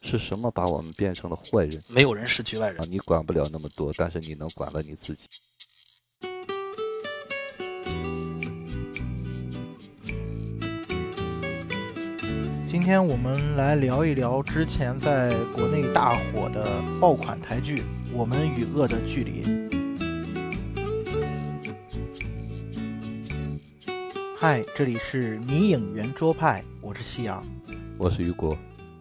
是什么把我们变成了坏人？没有人是局外人啊，你管不了那么多，但是你能管了你自己。今天我们来聊一聊之前在国内大火的爆款台剧《我们与恶的距离》。嗨，这里是迷影圆桌派，我是夕阳，我是雨果。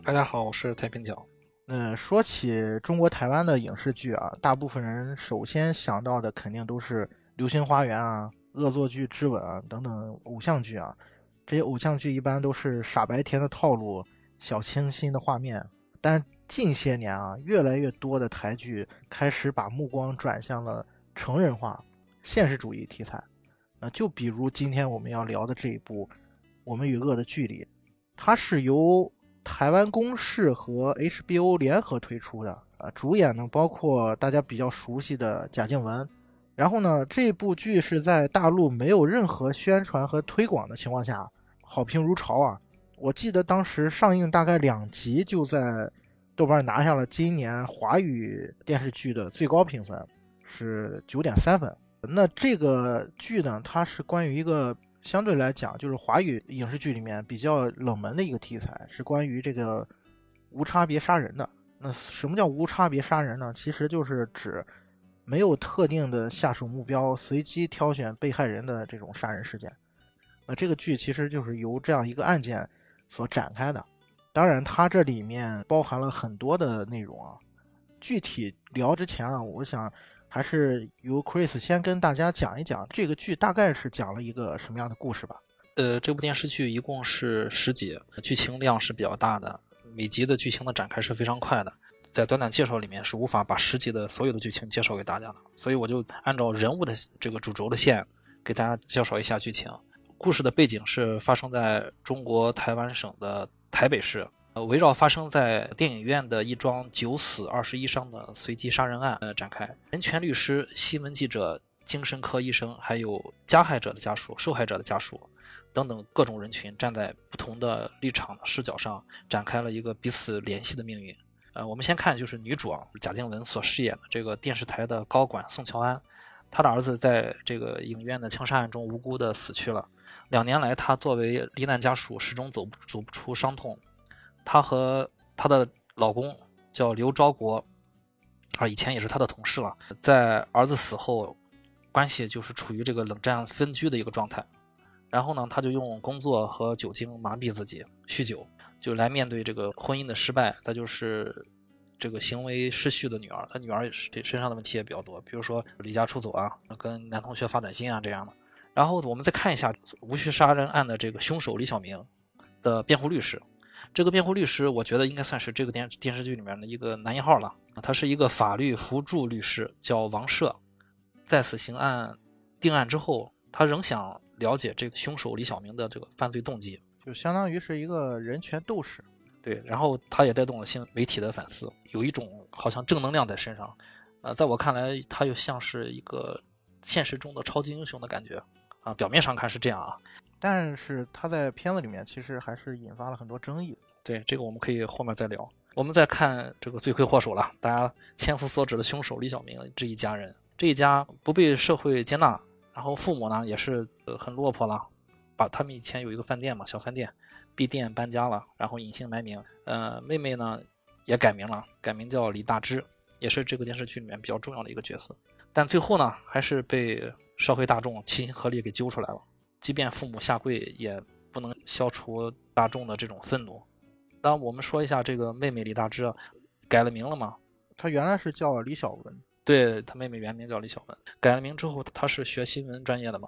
大家好，我是太平角。嗯说起中国台湾的影视剧啊，大部分人首先想到的肯定都是《流星花园》啊、《恶作剧之吻》啊等等偶像剧啊。这些偶像剧一般都是傻白甜的套路、小清新的画面，但近些年啊，越来越多的台剧开始把目光转向了成人化、现实主义题材。那就比如今天我们要聊的这一部《我们与恶的距离》，它是由台湾公视和 HBO 联合推出的啊，主演呢包括大家比较熟悉的贾静雯。然后呢，这部剧是在大陆没有任何宣传和推广的情况下。好评如潮啊！我记得当时上映大概两集，就在豆瓣拿下了今年华语电视剧的最高评分，是九点三分。那这个剧呢，它是关于一个相对来讲就是华语影视剧里面比较冷门的一个题材，是关于这个无差别杀人的。那什么叫无差别杀人呢？其实就是指没有特定的下手目标，随机挑选被害人的这种杀人事件。那这个剧其实就是由这样一个案件所展开的，当然它这里面包含了很多的内容啊。具体聊之前啊，我想还是由 Chris 先跟大家讲一讲这个剧大概是讲了一个什么样的故事吧。呃，这部电视剧一共是十集，剧情量是比较大的，每集的剧情的展开是非常快的，在短短介绍里面是无法把十集的所有的剧情介绍给大家的，所以我就按照人物的这个主轴的线给大家介绍一下剧情。故事的背景是发生在中国台湾省的台北市，围绕发生在电影院的一桩九死二十一伤的随机杀人案呃展开。人权律师、新闻记者、精神科医生，还有加害者的家属、受害者的家属等等各种人群，站在不同的立场视角上，展开了一个彼此联系的命运。呃，我们先看就是女主啊，贾静雯所饰演的这个电视台的高管宋乔安，她的儿子在这个影院的枪杀案中无辜的死去了。两年来，她作为罹难家属，始终走不走不出伤痛。她和她的老公叫刘昭国，啊，以前也是她的同事了。在儿子死后，关系就是处于这个冷战分居的一个状态。然后呢，她就用工作和酒精麻痹自己，酗酒，就来面对这个婚姻的失败。她就是这个行为失序的女儿。她女儿身身上的问题也比较多，比如说离家出走啊，跟男同学发短信啊这样的。然后我们再看一下无序杀人案的这个凶手李小明的辩护律师。这个辩护律师，我觉得应该算是这个电电视剧里面的一个男一号了。他是一个法律辅助律师，叫王赦。在死刑案定案之后，他仍想了解这个凶手李小明的这个犯罪动机，就相当于是一个人权斗士。对，然后他也带动了新媒体的反思，有一种好像正能量在身上。呃，在我看来，他又像是一个现实中的超级英雄的感觉。啊，表面上看是这样啊，但是他在片子里面其实还是引发了很多争议。对，这个我们可以后面再聊。我们再看这个罪魁祸首了，大家千夫所指的凶手李小明这一家人，这一家不被社会接纳，然后父母呢也是很落魄了，把他们以前有一个饭店嘛，小饭店，闭店搬家了，然后隐姓埋名。呃，妹妹呢也改名了，改名叫李大芝，也是这个电视剧里面比较重要的一个角色。但最后呢，还是被。社会大众齐心合力给揪出来了，即便父母下跪，也不能消除大众的这种愤怒。那我们说一下这个妹妹李大芝，改了名了吗？她原来是叫李小文，对她妹妹原名叫李小文，改了名之后，她是学新闻专业的嘛，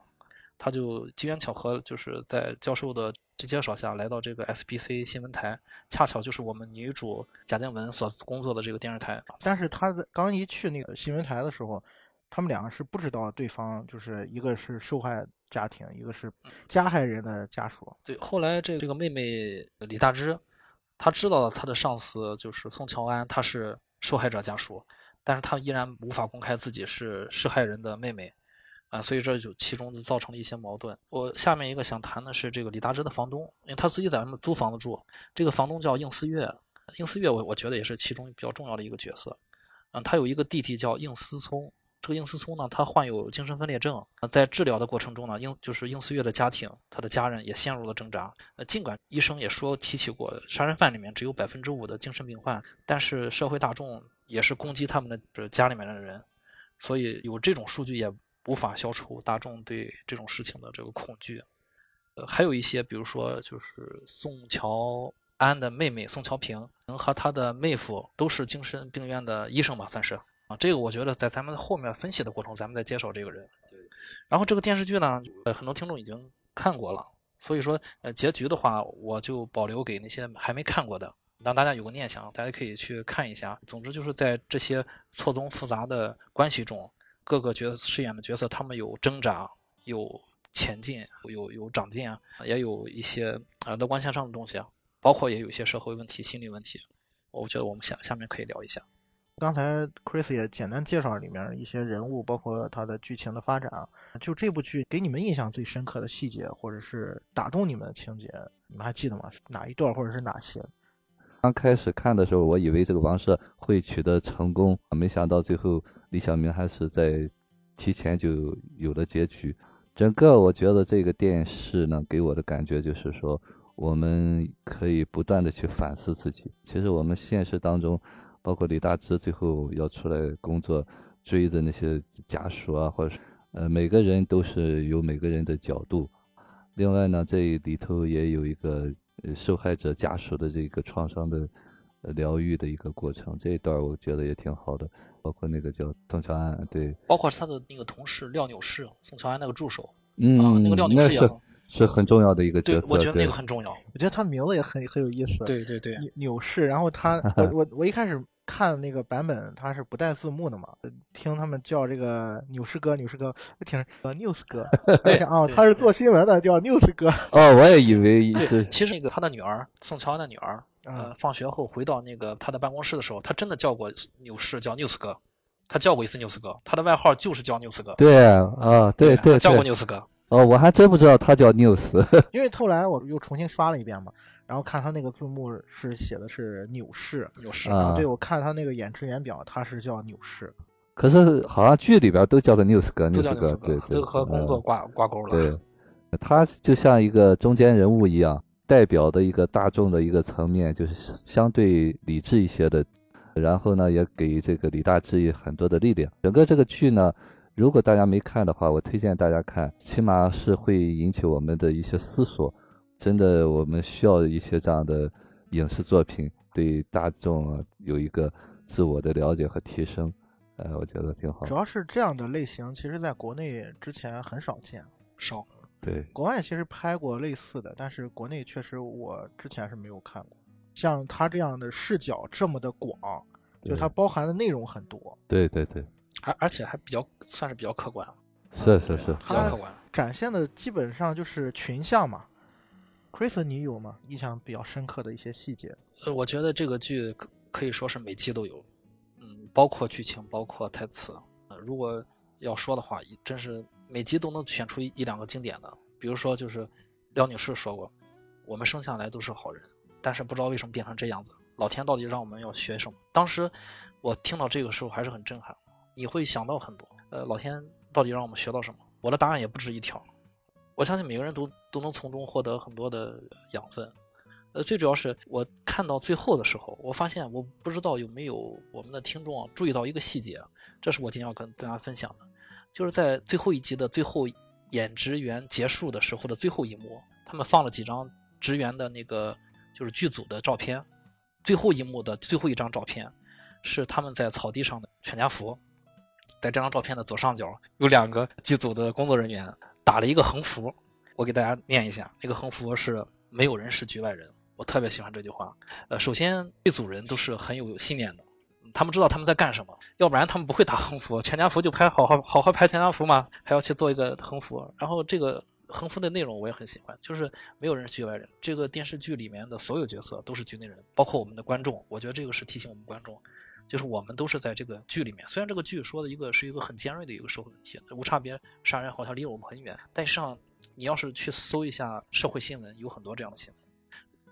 她就机缘巧合，就是在教授的介绍下来到这个 SBC 新闻台，恰巧就是我们女主贾静雯所工作的这个电视台。但是她在刚一去那个新闻台的时候。他们两个是不知道对方，就是一个是受害家庭，一个是加害人的家属。对，后来这这个妹妹李大芝，她知道她的上司就是宋乔安，她是受害者家属，但是她依然无法公开自己是受害人的妹妹，啊，所以这就其中就造成了一些矛盾。我下面一个想谈的是这个李大芝的房东，因为他自己在外面租房子住，这个房东叫应思月，应思月我我觉得也是其中比较重要的一个角色。嗯，他有一个弟弟叫应思聪，这个应思聪呢，他患有精神分裂症。在治疗的过程中呢，应就是应思月的家庭，他的家人也陷入了挣扎。呃，尽管医生也说提起过杀人犯里面只有百分之五的精神病患，但是社会大众也是攻击他们的是家里面的人，所以有这种数据也无法消除大众对这种事情的这个恐惧。呃，还有一些，比如说就是宋乔。安的妹妹宋乔平能和他的妹夫都是精神病院的医生吧，算是啊。这个我觉得在咱们后面分析的过程，咱们再介绍这个人。然后这个电视剧呢，呃，很多听众已经看过了，所以说呃，结局的话，我就保留给那些还没看过的，让大家有个念想，大家可以去看一下。总之就是在这些错综复杂的关系中，各个角饰演的角色，他们有挣扎，有前进，有有长进啊，也有一些呃乐观向上的东西啊。包括也有一些社会问题、心理问题，我觉得我们下下面可以聊一下。刚才 Chris 也简单介绍了里面一些人物，包括它的剧情的发展啊。就这部剧给你们印象最深刻的细节，或者是打动你们的情节，你们还记得吗？哪一段，或者是哪些？刚开始看的时候，我以为这个王社会取得成功，没想到最后李小明还是在提前就有了结局。整个我觉得这个电视呢，给我的感觉就是说。我们可以不断的去反思自己。其实我们现实当中，包括李大芝最后要出来工作，追的那些家属啊，或者是呃，每个人都是有每个人的角度。另外呢，这里头也有一个受害者家属的这个创伤的疗愈的一个过程，这一段我觉得也挺好的。包括那个叫宋乔安，对，包括他的那个同事廖纽士，宋乔安那个助手，嗯，那个廖纽士也。是很重要的一个角色，我觉得那个很重要。我觉得他的名字也很很有意思。对对对，纽氏。然后他，我我我一开始看那个版本，他是不带字幕的嘛，听他们叫这个纽氏哥，纽氏哥，听呃 news 哥，我想啊，他是做新闻的，叫 news 哥。哦，我也以为是。其实那个他的女儿宋乔安的女儿，呃，放学后回到那个他的办公室的时候，他真的叫过纽氏叫 news 哥，他叫过一次 news 哥，他的外号就是叫 news 哥。对啊，对对，叫过 news 哥。哦，我还真不知道他叫 News，因为后来我又重新刷了一遍嘛，然后看他那个字幕是写的是纽氏，纽氏啊，对我看他那个演职员表，他是叫纽氏，可是好像剧里边都叫个 News 哥，News 哥，对，这和工作挂挂钩了。对，他就像一个中间人物一样，代表的一个大众的一个层面，就是相对理智一些的，然后呢，也给这个李大志很多的力量。整个这个剧呢。如果大家没看的话，我推荐大家看，起码是会引起我们的一些思索。真的，我们需要一些这样的影视作品，对大众有一个自我的了解和提升。呃，我觉得挺好。主要是这样的类型，其实在国内之前很少见，少。对，国外其实拍过类似的，但是国内确实我之前是没有看过。像他这样的视角这么的广，就它包含的内容很多。对对对。而而且还比较算是比较客观了，是是是，比较客观。展现的基本上就是群像嘛。Chris，你有吗？印象比较深刻的一些细节？呃，我觉得这个剧可可以说是每集都有，嗯，包括剧情，包括台词。呃，如果要说的话，真是每集都能选出一两个经典的。比如说，就是廖女士说过：“我们生下来都是好人，但是不知道为什么变成这样子。老天到底让我们要学什么？”当时我听到这个时候还是很震撼。你会想到很多，呃，老天到底让我们学到什么？我的答案也不止一条，我相信每个人都都能从中获得很多的养分。呃，最主要是我看到最后的时候，我发现我不知道有没有我们的听众注意到一个细节，这是我今天要跟大家分享的，就是在最后一集的最后演职员结束的时候的最后一幕，他们放了几张职员的那个就是剧组的照片，最后一幕的最后一张照片是他们在草地上的全家福。在这张照片的左上角有两个剧组的工作人员打了一个横幅，我给大家念一下，那个横幅是“没有人是局外人”。我特别喜欢这句话。呃，首先剧组人都是很有信念的，他们知道他们在干什么，要不然他们不会打横幅。全家福就拍好好好好拍全家福嘛，还要去做一个横幅。然后这个横幅的内容我也很喜欢，就是没有人是局外人。这个电视剧里面的所有角色都是局内人，包括我们的观众。我觉得这个是提醒我们观众。就是我们都是在这个剧里面，虽然这个剧说的一个是一个很尖锐的一个社会问题，无差别杀人好像离我们很远，但实际上你要是去搜一下社会新闻，有很多这样的新闻。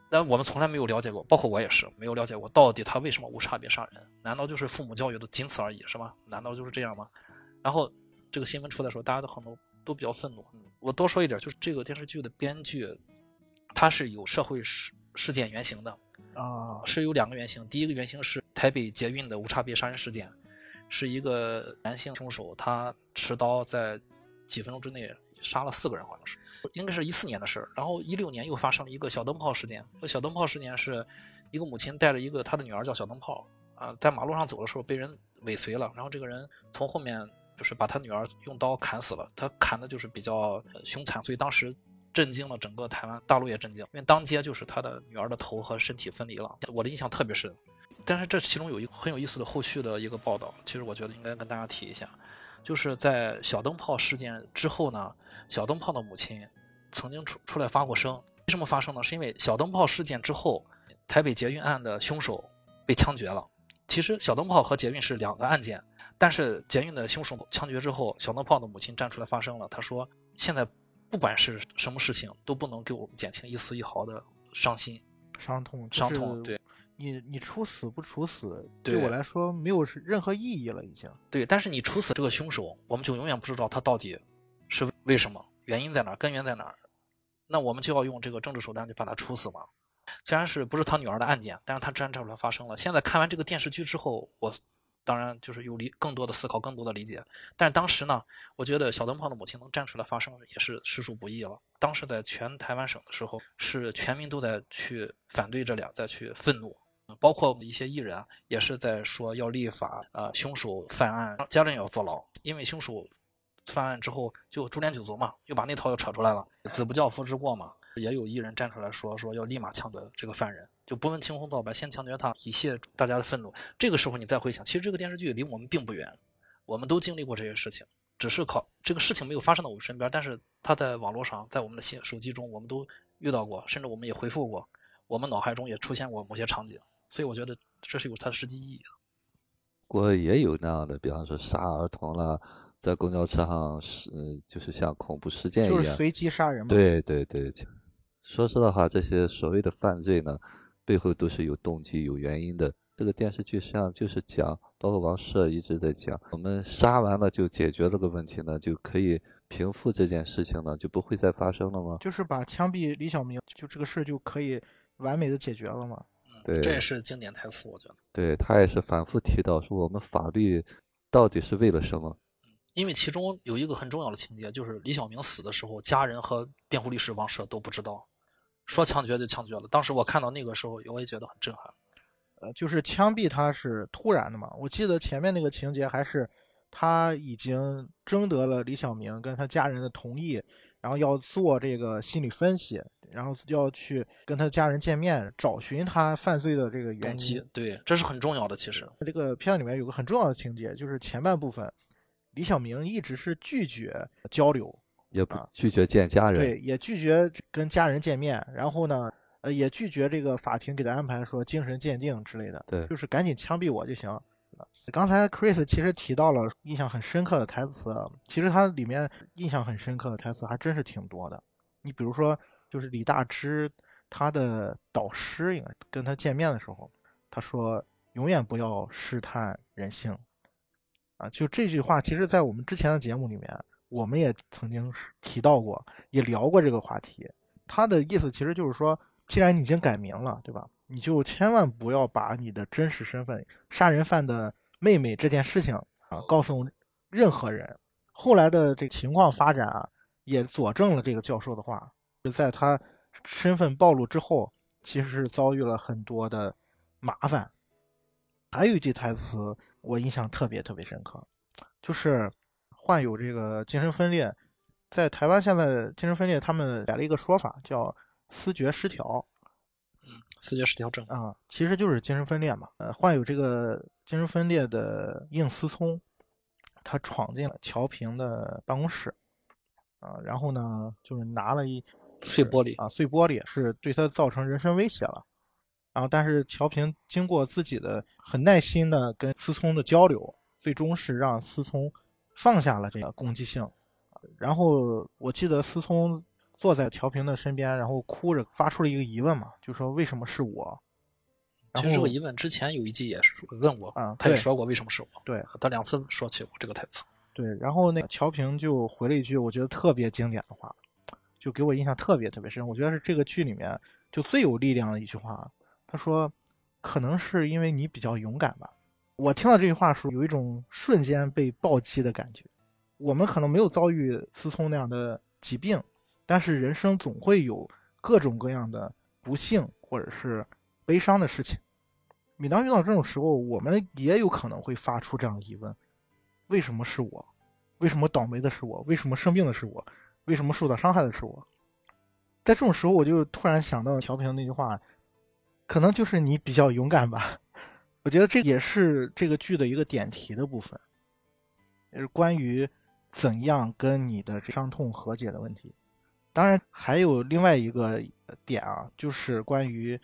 但我们从来没有了解过，包括我也是没有了解过，到底他为什么无差别杀人？难道就是父母教育的仅此而已，是吗？难道就是这样吗？然后这个新闻出来的时候，大家都很多都比较愤怒。我多说一点，就是这个电视剧的编剧，他是有社会事事件原型的啊，是有两个原型。第一个原型是台北捷运的无差别杀人事件，是一个男性凶手，他持刀在几分钟之内杀了四个人，好像是。应该是一四年的事儿，然后一六年又发生了一个小灯泡事件。小灯泡事件是一个母亲带着一个她的女儿叫小灯泡啊，在马路上走的时候被人尾随了，然后这个人从后面就是把他女儿用刀砍死了。他砍的就是比较凶残，所以当时震惊了整个台湾，大陆也震惊，因为当街就是他的女儿的头和身体分离了。我的印象特别深，但是这其中有一个很有意思的后续的一个报道，其实我觉得应该跟大家提一下。就是在小灯泡事件之后呢，小灯泡的母亲曾经出出来发过声。为什么发生呢？是因为小灯泡事件之后，台北捷运案的凶手被枪决了。其实小灯泡和捷运是两个案件，但是捷运的凶手枪决之后，小灯泡的母亲站出来发声了。他说：“现在不管是什么事情，都不能给我们减轻一丝一毫的伤心、伤痛、伤痛。”对。你你处死不处死，对我来说没有任何意义了，已经。对，但是你处死这个凶手，我们就永远不知道他到底是为什么，原因在哪，根源在哪儿。那我们就要用这个政治手段去把他处死嘛。虽然是不是他女儿的案件，但是他真正的发生了。现在看完这个电视剧之后，我当然就是有理更多的思考，更多的理解。但是当时呢，我觉得小灯泡的母亲能站出来发声，也是实属不易了。当时在全台湾省的时候，是全民都在去反对这俩，再去愤怒。包括一些艺人啊，也是在说要立法，呃，凶手犯案，家人也要坐牢，因为凶手犯案之后就株连九族嘛，又把那套又扯出来了，子不教父之过嘛。也有艺人站出来说，说要立马枪决这个犯人，就不问青红皂白，先枪决他，以泄大家的愤怒。这个时候你再回想，其实这个电视剧离我们并不远，我们都经历过这些事情，只是考这个事情没有发生到我们身边，但是他在网络上，在我们的手手机中，我们都遇到过，甚至我们也回复过，我们脑海中也出现过某些场景。所以我觉得这是有它的实际意义的。国也有那样的，比方说杀儿童了，在公交车上是，就是像恐怖事件一样，就是随机杀人嘛。对对对，说实话，这些所谓的犯罪呢，背后都是有动机、有原因的。这个电视剧实际上就是讲，包括王赦一直在讲，我们杀完了就解决这个问题呢，就可以平复这件事情呢，就不会再发生了吗？就是把枪毙李小明，就这个事就可以完美的解决了吗？对，这也是经典台词，我觉得。对他也是反复提到说，我们法律到底是为了什么？因为其中有一个很重要的情节，就是李小明死的时候，家人和辩护律师王赦都不知道，说枪决就枪决了。当时我看到那个时候，我也觉得很震撼。呃，就是枪毙他是突然的嘛？我记得前面那个情节还是他已经征得了李小明跟他家人的同意。然后要做这个心理分析，然后要去跟他家人见面，找寻他犯罪的这个原因。对，这是很重要的。其实这个片子里面有个很重要的情节，就是前半部分，李小明一直是拒绝交流，也不拒绝见家人，对，也拒绝跟家人见面。然后呢，呃，也拒绝这个法庭给他安排说精神鉴定之类的。对，就是赶紧枪毙我就行。刚才 Chris 其实提到了印象很深刻的台词，其实它里面印象很深刻的台词还真是挺多的。你比如说，就是李大芝他的导师应该跟他见面的时候，他说：“永远不要试探人性。”啊，就这句话，其实在我们之前的节目里面，我们也曾经提到过，也聊过这个话题。他的意思其实就是说，既然你已经改名了，对吧？你就千万不要把你的真实身份——杀人犯的妹妹这件事情啊，告诉任何人。后来的这个情况发展啊，也佐证了这个教授的话。就在他身份暴露之后，其实是遭遇了很多的麻烦。还有一句台词我印象特别特别深刻，就是患有这个精神分裂，在台湾现在精神分裂他们改了一个说法，叫思觉失调。嗯思觉失调症啊，其实就是精神分裂嘛。呃，患有这个精神分裂的应思聪，他闯进了乔平的办公室，啊，然后呢，就是拿了一碎玻璃啊，碎玻璃是对他造成人身威胁了。然后，但是乔平经过自己的很耐心的跟思聪的交流，最终是让思聪放下了这个攻击性。然后我记得思聪坐在乔平的身边，然后哭着发出了一个疑问嘛，就说为什么是我？然后其实这个疑问之前有一季也是说问过，啊对他也说过为什么是我，对他两次说起过这个台词。对，然后那个乔平就回了一句我觉得特别经典的话，就给我印象特别特别深。我觉得是这个剧里面就最有力量的一句话。他说：“可能是因为你比较勇敢吧。”我听到这句话时候，有一种瞬间被暴击的感觉。我们可能没有遭遇思聪那样的疾病，但是人生总会有各种各样的不幸或者是悲伤的事情。每当遇到这种时候，我们也有可能会发出这样的疑问：为什么是我？为什么倒霉的是我？为什么生病的是我？为什么受到伤害的是我？在这种时候，我就突然想到乔平那句话，可能就是你比较勇敢吧。我觉得这也是这个剧的一个点题的部分，也是关于怎样跟你的伤痛和解的问题。当然，还有另外一个点啊，就是关于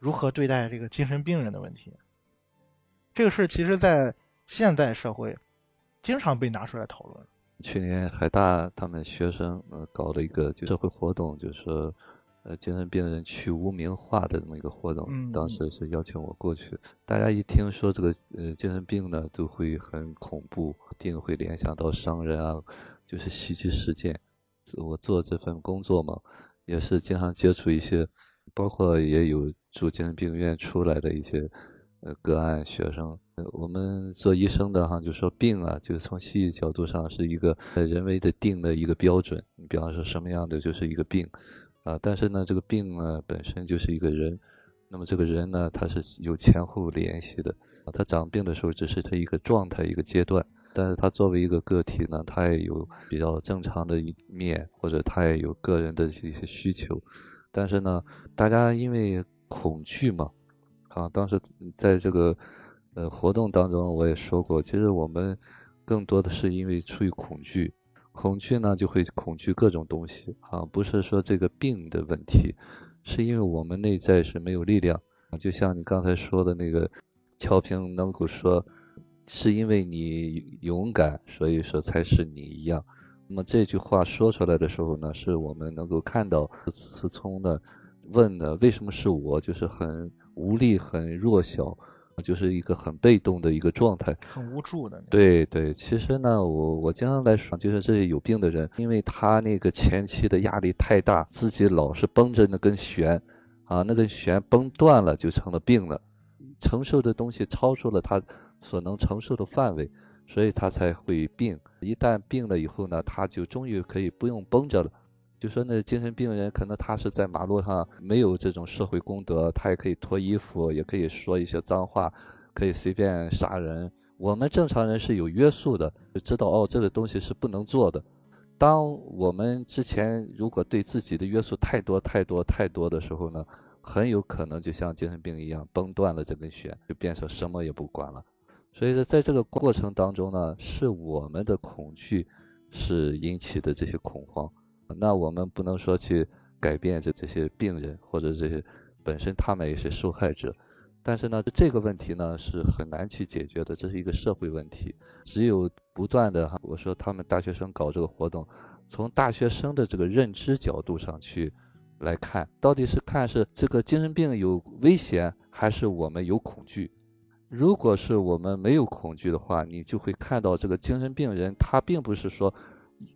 如何对待这个精神病人的问题。这个事其实，在现代社会经常被拿出来讨论。去年海大他们学生呃搞了一个社会活动，就是说呃精神病人去污名化的这么一个活动。嗯当时是邀请我过去，大家一听说这个呃精神病呢，都会很恐怖，一定会联想到伤人啊，就是袭击事件。我做这份工作嘛，也是经常接触一些，包括也有住精神病院出来的一些呃个案学生。呃我们做医生的哈，就说病啊，就是从西医角度上是一个呃人为的定的一个标准。你比方说什么样的就是一个病啊，但是呢，这个病呢本身就是一个人，那么这个人呢，他是有前后联系的。啊他长病的时候只是他一个状态一个阶段，但是他作为一个个体呢，他也有比较正常的一面，或者他也有个人的一些需求。但是呢，大家因为恐惧嘛，啊，当时在这个呃活动当中我也说过，其实我们更多的是因为出于恐惧，恐惧呢就会恐惧各种东西。啊，不是说这个病的问题，是因为我们内在是没有力量。啊，就像你刚才说的那个乔平能够说，是因为你勇敢，所以说才是你一样。那么这句话说出来的时候呢，是我们能够看到思聪呢问的为什么是我，就是很无力、很弱小，就是一个很被动的一个状态。很无助的。对对，其实呢，我我经常来说，就是这些有病的人，因为他那个前期的压力太大，自己老是绷着那根弦，啊，那根弦绷断了就成了病了，承受的东西超出了他所能承受的范围，所以他才会病。一旦病了以后呢，他就终于可以不用绷着了。就说那精神病人，可能他是在马路上没有这种社会公德，他也可以脱衣服，也可以说一些脏话，可以随便杀人。我们正常人是有约束的，就知道哦，这个东西是不能做的。当我们之前如果对自己的约束太多、太多、太多的时候呢，很有可能就像精神病一样，崩断了这根弦，就变成什么也不管了。所以说，在这个过程当中呢，是我们的恐惧是引起的这些恐慌。那我们不能说去改变这这些病人或者这些本身他们也是受害者，但是呢，这个问题呢是很难去解决的，这是一个社会问题。只有不断的哈，我说他们大学生搞这个活动，从大学生的这个认知角度上去来看，到底是看是这个精神病有危险，还是我们有恐惧？如果是我们没有恐惧的话，你就会看到这个精神病人他并不是说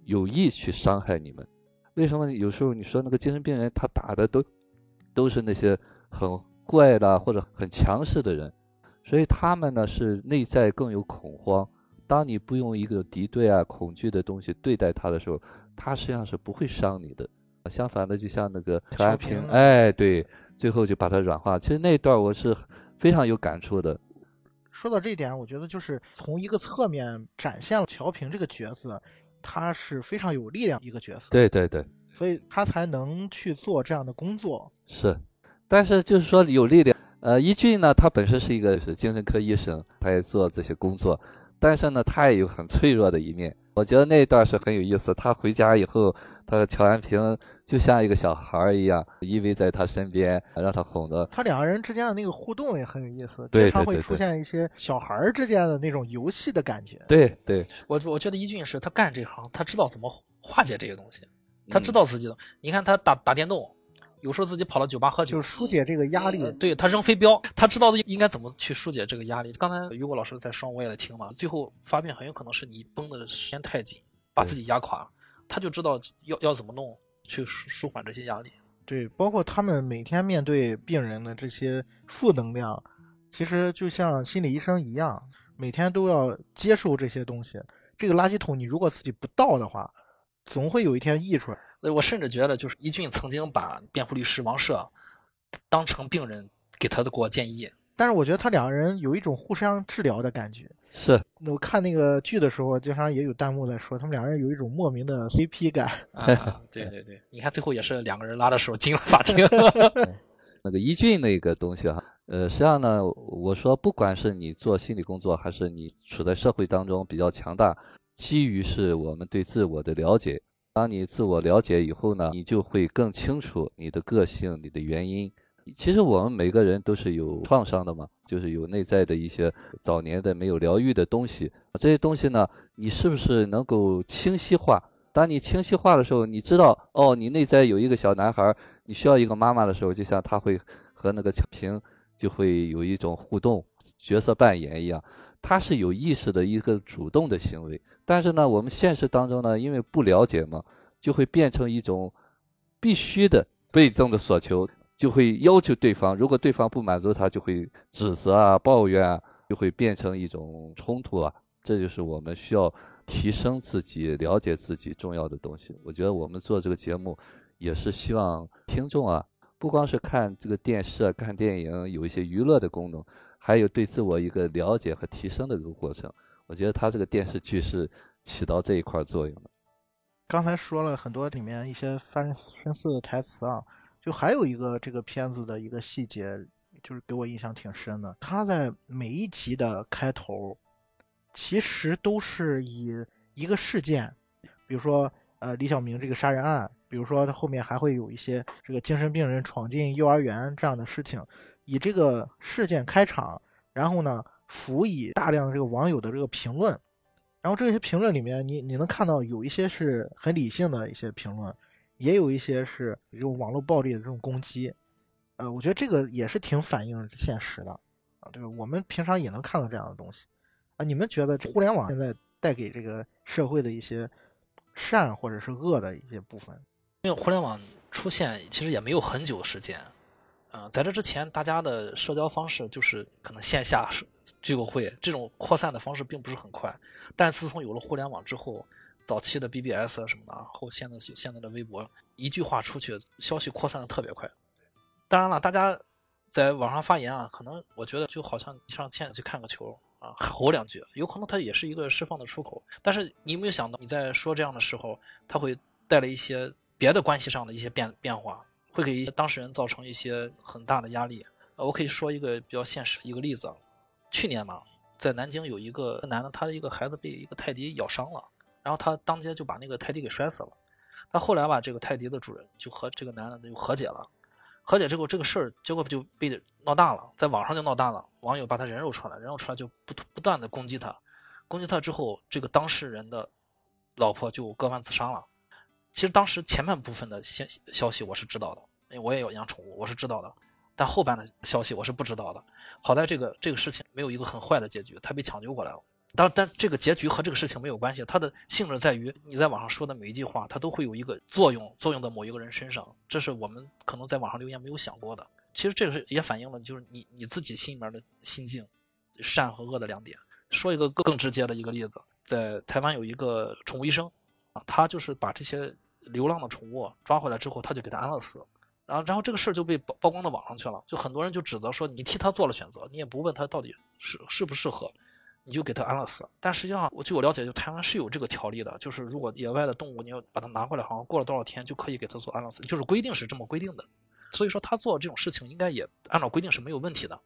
有意去伤害你们。为什么有时候你说那个精神病人他打的都都是那些很怪的或者很强势的人，所以他们呢是内在更有恐慌。当你不用一个敌对啊、恐惧的东西对待他的时候，他实际上是不会伤你的。相反的，就像那个乔安平，哎，对，最后就把他软化。其实那段我是非常有感触的。说到这一点，我觉得就是从一个侧面展现了乔平这个角色。他是非常有力量一个角色，对对对，所以他才能去做这样的工作。是，但是就是说有力量，呃，一俊呢，他本身是一个是精神科医生，他也做这些工作，但是呢，他也有很脆弱的一面。我觉得那一段是很有意思。他回家以后，他和乔安平就像一个小孩儿一样，依偎在他身边，让他哄着。他两个人之间的那个互动也很有意思，对经常会出现一些小孩儿之间的那种游戏的感觉。对对，我我觉得一俊是他干这行，他知道怎么化解这些东西。他知道自己的。你看他打打电动，有时候自己跑到酒吧喝酒，就是疏解这个压力。对他扔飞镖，他知道应该怎么去疏解这个压力。刚才于果老师在说，我也在听嘛。最后发病很有可能是你绷的时间太紧，把自己压垮。他就知道要要怎么弄去舒舒缓这些压力。对，包括他们每天面对病人的这些负能量，其实就像心理医生一样，每天都要接受这些东西。这个垃圾桶，你如果自己不倒的话，总会有一天溢出来。我甚至觉得，就是一俊曾经把辩护律师王赦当成病人给他的给我建议。但是我觉得他两个人有一种互相治疗的感觉。是，我看那个剧的时候，经常也有弹幕在说，他们两个人有一种莫名的 CP 感。啊，对 对对，你看最后也是两个人拉着手进了法庭。那个一俊那个东西哈，呃，实际上呢，我说不管是你做心理工作，还是你处在社会当中比较强大，基于是我们对自我的了解。当你自我了解以后呢，你就会更清楚你的个性、你的原因。其实我们每个人都是有创伤的嘛，就是有内在的一些早年的没有疗愈的东西。这些东西呢，你是不是能够清晰化？当你清晰化的时候，你知道哦，你内在有一个小男孩，你需要一个妈妈的时候，就像他会和那个平就会有一种互动、角色扮演一样，他是有意识的一个主动的行为。但是呢，我们现实当中呢，因为不了解嘛，就会变成一种必须的被动的索求。就会要求对方，如果对方不满足他，就会指责啊、抱怨啊，就会变成一种冲突啊。这就是我们需要提升自己、了解自己重要的东西。我觉得我们做这个节目，也是希望听众啊，不光是看这个电视啊、看电影，有一些娱乐的功能，还有对自我一个了解和提升的一个过程。我觉得他这个电视剧是起到这一块作用的。刚才说了很多里面一些发深思的台词啊。就还有一个这个片子的一个细节，就是给我印象挺深的。他在每一集的开头，其实都是以一个事件，比如说呃李小明这个杀人案，比如说他后面还会有一些这个精神病人闯进幼儿园这样的事情，以这个事件开场，然后呢辅以大量这个网友的这个评论，然后这些评论里面，你你能看到有一些是很理性的一些评论。也有一些是这种网络暴力的这种攻击，呃，我觉得这个也是挺反映现实的啊，对吧？我们平常也能看到这样的东西啊。你们觉得互联网现在带给这个社会的一些善或者是恶的一些部分？因为互联网出现其实也没有很久时间，啊，在这之前大家的社交方式就是可能线下聚个会，这种扩散的方式并不是很快，但自从有了互联网之后。早期的 BBS 什么的，后现在现在的微博，一句话出去，消息扩散的特别快。当然了，大家在网上发言啊，可能我觉得就好像上线去看个球啊，吼两句，有可能它也是一个释放的出口。但是你有没有想到，你在说这样的时候，它会带来一些别的关系上的一些变变化，会给当事人造成一些很大的压力。我可以说一个比较现实一个例子，去年嘛，在南京有一个男的，他的一个孩子被一个泰迪咬伤了。然后他当街就把那个泰迪给摔死了。他后来吧，这个泰迪的主人就和这个男的就和解了。和解之后，这个事儿结果就被闹大了，在网上就闹大了。网友把他人肉出来，人肉出来就不不断的攻击他，攻击他之后，这个当事人的老婆就割腕自杀了。其实当时前半部分的消消息我是知道的，因为我也有养宠物，我是知道的。但后半的消息我是不知道的。好在这个这个事情没有一个很坏的结局，他被抢救过来了。但但这个结局和这个事情没有关系，它的性质在于你在网上说的每一句话，它都会有一个作用，作用在某一个人身上，这是我们可能在网上留言没有想过的。其实这个是也反映了就是你你自己心里面的心境，善和恶的两点。说一个更更直接的一个例子，在台湾有一个宠物医生啊，他就是把这些流浪的宠物抓回来之后，他就给他安乐死，然后然后这个事儿就被曝曝光到网上去了，就很多人就指责说你替他做了选择，你也不问他到底适适不适合。你就给他安乐死，但实际上，我据我了解，就台湾是有这个条例的，就是如果野外的动物你要把它拿回来，好像过了多少天就可以给它做安乐死，就是规定是这么规定的。所以说他做这种事情应该也按照规定是没有问题的。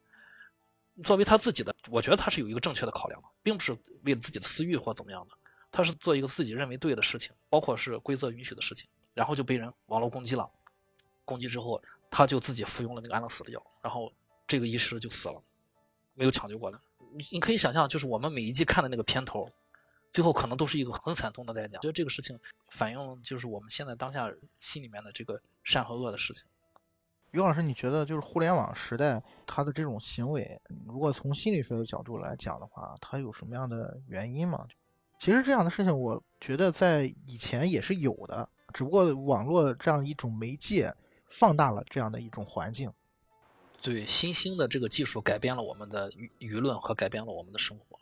作为他自己的，我觉得他是有一个正确的考量，并不是为了自己的私欲或怎么样的，他是做一个自己认为对的事情，包括是规则允许的事情，然后就被人网络攻击了，攻击之后他就自己服用了那个安乐死的药，然后这个医师就死了，没有抢救过来。你你可以想象，就是我们每一季看的那个片头，最后可能都是一个很惨痛的代价。觉得这个事情反映了就是我们现在当下心里面的这个善和恶的事情。于老师，你觉得就是互联网时代他的这种行为，如果从心理学的角度来讲的话，它有什么样的原因吗？其实这样的事情，我觉得在以前也是有的，只不过网络这样一种媒介放大了这样的一种环境。对，新兴的这个技术改变了我们的舆舆论和改变了我们的生活。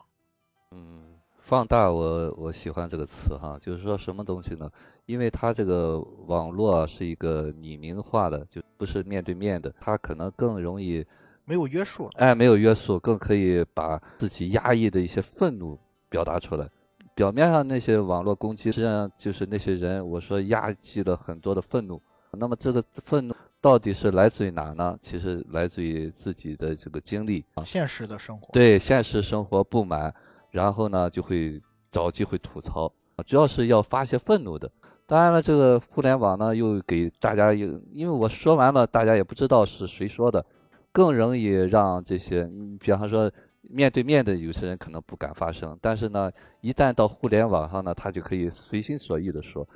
嗯。放大，我我喜欢这个词哈，就是说什么东西呢？因为它这个网络是一个拟名化的，就不是面对面的，它可能更容易没有约束，哎，没有约束，更可以把自己压抑的一些愤怒表达出来。表面上那些网络攻击，实际上就是那些人，我说压抑了很多的愤怒。那么这个愤怒到底是来自于哪呢？其实来自于自己的这个经历啊，现实的生活，对现实生活不满。然后呢，就会找机会吐槽，主要是要发泄愤怒的。当然了，这个互联网呢，又给大家有，因为我说完了，大家也不知道是谁说的，更容易让这些，比方说面对面的有些人可能不敢发声，但是呢，一旦到互联网上呢，他就可以随心所欲的说。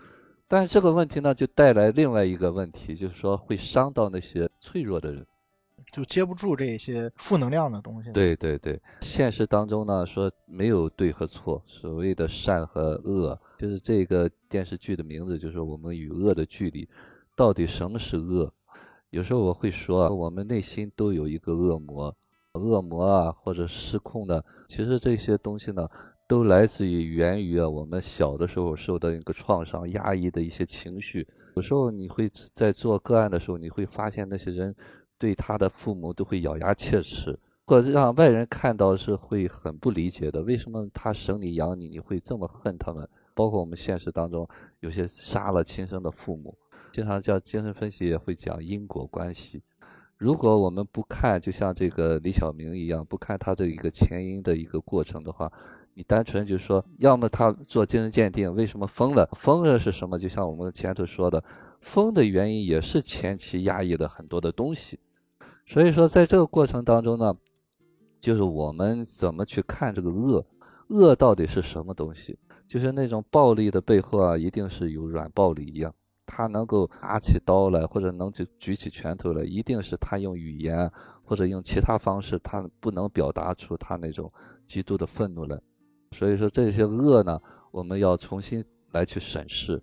但是这个问题呢，就带来另外一个问题，就是说会伤到那些脆弱的人。就接不住这些负能量的东西。对对对，现实当中呢，说没有对和错，所谓的善和恶，就是这个电视剧的名字，就是我们与恶的距离。到底什么是恶？有时候我会说，我们内心都有一个恶魔，恶魔啊，或者失控的。其实这些东西呢，都来自于源于啊，我们小的时候受的一个创伤、压抑的一些情绪。有时候你会在做个案的时候，你会发现那些人。对他的父母都会咬牙切齿，或者让外人看到是会很不理解的。为什么他生你养你，你会这么恨他们？包括我们现实当中有些杀了亲生的父母，经常叫精神分析也会讲因果关系。如果我们不看，就像这个李小明一样，不看他的一个前因的一个过程的话，你单纯就说，要么他做精神鉴定，为什么疯了？疯了是什么？就像我们前头说的，疯的原因也是前期压抑了很多的东西。所以说，在这个过程当中呢，就是我们怎么去看这个恶，恶到底是什么东西？就是那种暴力的背后啊，一定是有软暴力一样，他能够拿起刀来，或者能就举起拳头来，一定是他用语言或者用其他方式，他不能表达出他那种极度的愤怒来。所以说，这些恶呢，我们要重新来去审视。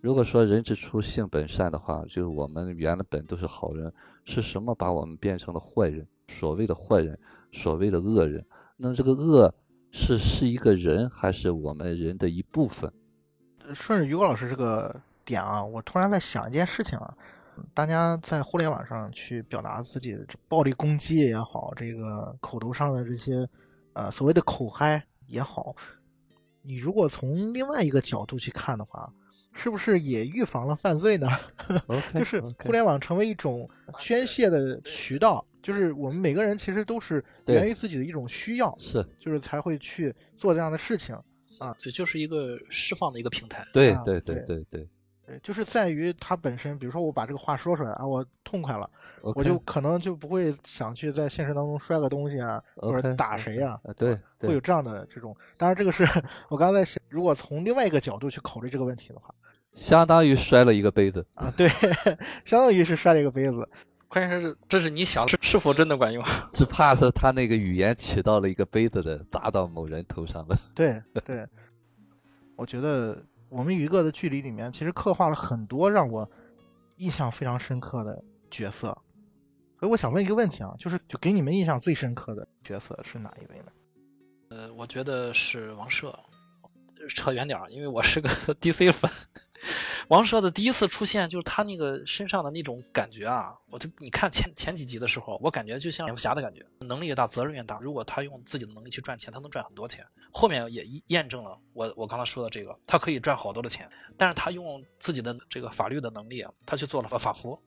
如果说人之初性本善的话，就是我们原本都是好人。是什么把我们变成了坏人？所谓的坏人，所谓的恶人，那这个恶是是一个人，还是我们人的一部分？顺着于果老师这个点啊，我突然在想一件事情啊，大家在互联网上去表达自己的暴力攻击也好，这个口头上的这些呃所谓的口嗨也好，你如果从另外一个角度去看的话。是不是也预防了犯罪呢？就是互联网成为一种宣泄的渠道，就是我们每个人其实都是源于自己的一种需要，是，就是才会去做这样的事情啊。这就是一个释放的一个平台。对对对对对，对，就是在于它本身，比如说我把这个话说出来啊，我痛快了，我就可能就不会想去在现实当中摔个东西啊，或者打谁啊。对，会有这样的这种。当然，这个是 我刚才在想，如果从另外一个角度去考虑这个问题的话。相当于摔了一个杯子啊，对，相当于是摔了一个杯子。关键是，这是你想是是否真的管用？只怕是他那个语言起到了一个杯子的砸到某人头上了。对对，我觉得我们与恶的距离里面，其实刻画了很多让我印象非常深刻的角色。所以我想问一个问题啊，就是就给你们印象最深刻的角色是哪一位呢？呃，我觉得是王赦。扯远点儿，因为我是个 DC 粉。王蛇的第一次出现，就是他那个身上的那种感觉啊！我就你看前前几集的时候，我感觉就像蝙蝠侠的感觉，能力越大，责任越大。如果他用自己的能力去赚钱，他能赚很多钱。后面也验证了我我刚才说的这个，他可以赚好多的钱。但是他用自己的这个法律的能力，他去做了法服、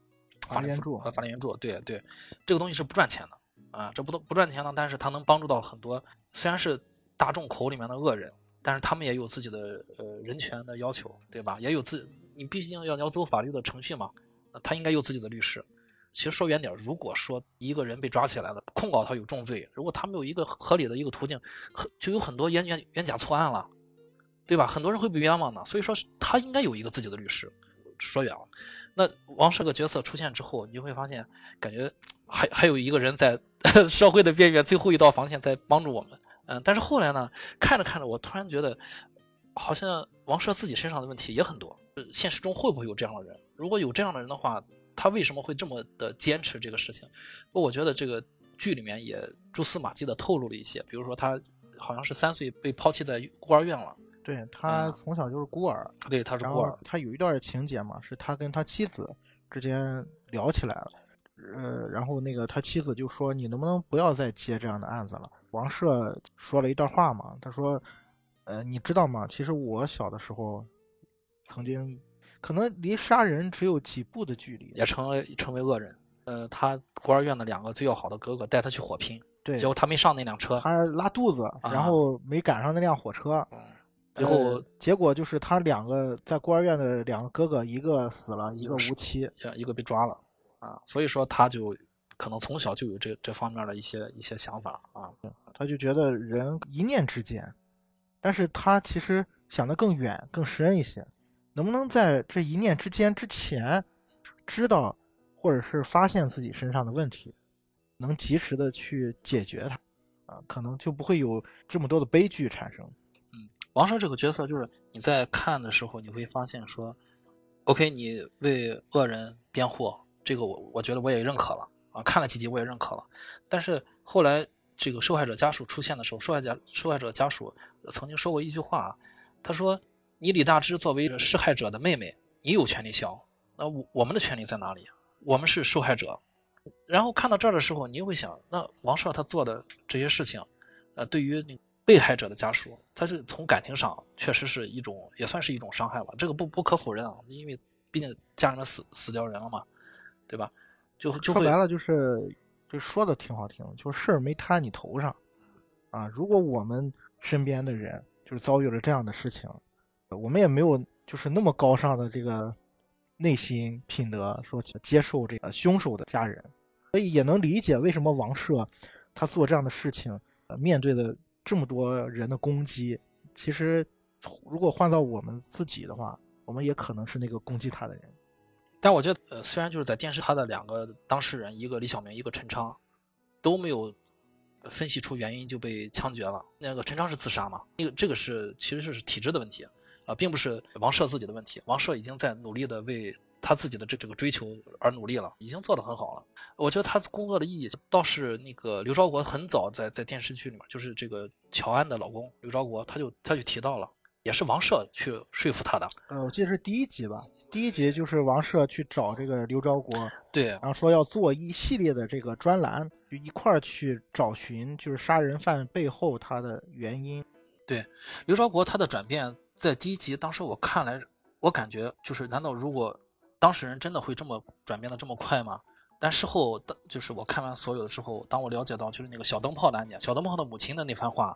法律援助和法律援助。对对，这个东西是不赚钱的啊，这不都不赚钱呢？但是他能帮助到很多，虽然是大众口里面的恶人。但是他们也有自己的呃人权的要求，对吧？也有自你毕竟要要走法律的程序嘛，那他应该有自己的律师。其实说远点，如果说一个人被抓起来了，控告他有重罪，如果他没有一个合理的一个途径，就有很多冤冤冤假错案了。对吧？很多人会被冤枉的，所以说他应该有一个自己的律师。说远了，那王赦个角色出现之后，你就会发现，感觉还还有一个人在 社会的边缘，最后一道防线在帮助我们。嗯，但是后来呢，看着看着，我突然觉得，好像王赦自己身上的问题也很多。现实中会不会有这样的人？如果有这样的人的话，他为什么会这么的坚持这个事情？我觉得这个剧里面也蛛丝马迹的透露了一些，比如说他好像是三岁被抛弃在孤儿院了。对他从小就是孤儿，对他是孤儿。他有一段情节嘛，是他跟他妻子之间聊起来了，呃，然后那个他妻子就说：“你能不能不要再接这样的案子了？”王赦说了一段话嘛，他说：“呃，你知道吗？其实我小的时候曾经可能离杀人只有几步的距离，也成为成为恶人。呃，他孤儿院的两个最要好的哥哥带他去火拼，对，结果他没上那辆车，他拉肚子，然后没赶上那辆火车。”嗯最后结果就是他两个在孤儿院的两个哥哥，一个死了，一个无期，一个被抓了啊。所以说他就可能从小就有这这方面的一些一些想法啊。他就觉得人一念之间，但是他其实想的更远更深一些，能不能在这一念之间之前知道或者是发现自己身上的问题，能及时的去解决它啊，可能就不会有这么多的悲剧产生。嗯王生这个角色，就是你在看的时候，你会发现说，OK，你为恶人辩护，这个我我觉得我也认可了啊。看了几集我也认可了，但是后来这个受害者家属出现的时候，受害者受害者家属曾经说过一句话，他说：“你李大芝作为施害者的妹妹，你有权利笑，那我我们的权利在哪里？我们是受害者。”然后看到这儿的时候，你又会想，那王硕他做的这些事情，呃，对于那。被害者的家属，他是从感情上确实是一种，也算是一种伤害吧。这个不不可否认啊，因为毕竟家里面死死掉人了嘛，对吧？就就说白了就是，就说的挺好听，就是事儿没摊你头上啊。如果我们身边的人就是遭遇了这样的事情，我们也没有就是那么高尚的这个内心品德，说接受这个凶手的家人，所以也能理解为什么王赦他做这样的事情，呃，面对的。这么多人的攻击，其实如果换到我们自己的话，我们也可能是那个攻击他的人。但我觉得，呃，虽然就是在电视，他的两个当事人，一个李小明，一个陈昌，都没有分析出原因就被枪决了。那个陈昌是自杀嘛？那个这个是其实是体制的问题啊，并不是王赦自己的问题。王赦已经在努力的为。他自己的这这个追求而努力了，已经做得很好了。我觉得他工作的意义倒是那个刘昭国很早在在电视剧里面，就是这个乔安的老公刘昭国，他就他就提到了，也是王赦去说服他的。呃，我记得是第一集吧，第一集就是王赦去找这个刘昭国，对，然后说要做一系列的这个专栏，就一块儿去找寻就是杀人犯背后他的原因。对，刘昭国他的转变在第一集，当时我看来，我感觉就是，难道如果当事人真的会这么转变的这么快吗？但事后，就是我看完所有的之后，当我了解到就是那个小灯泡的案件，小灯泡的母亲的那番话，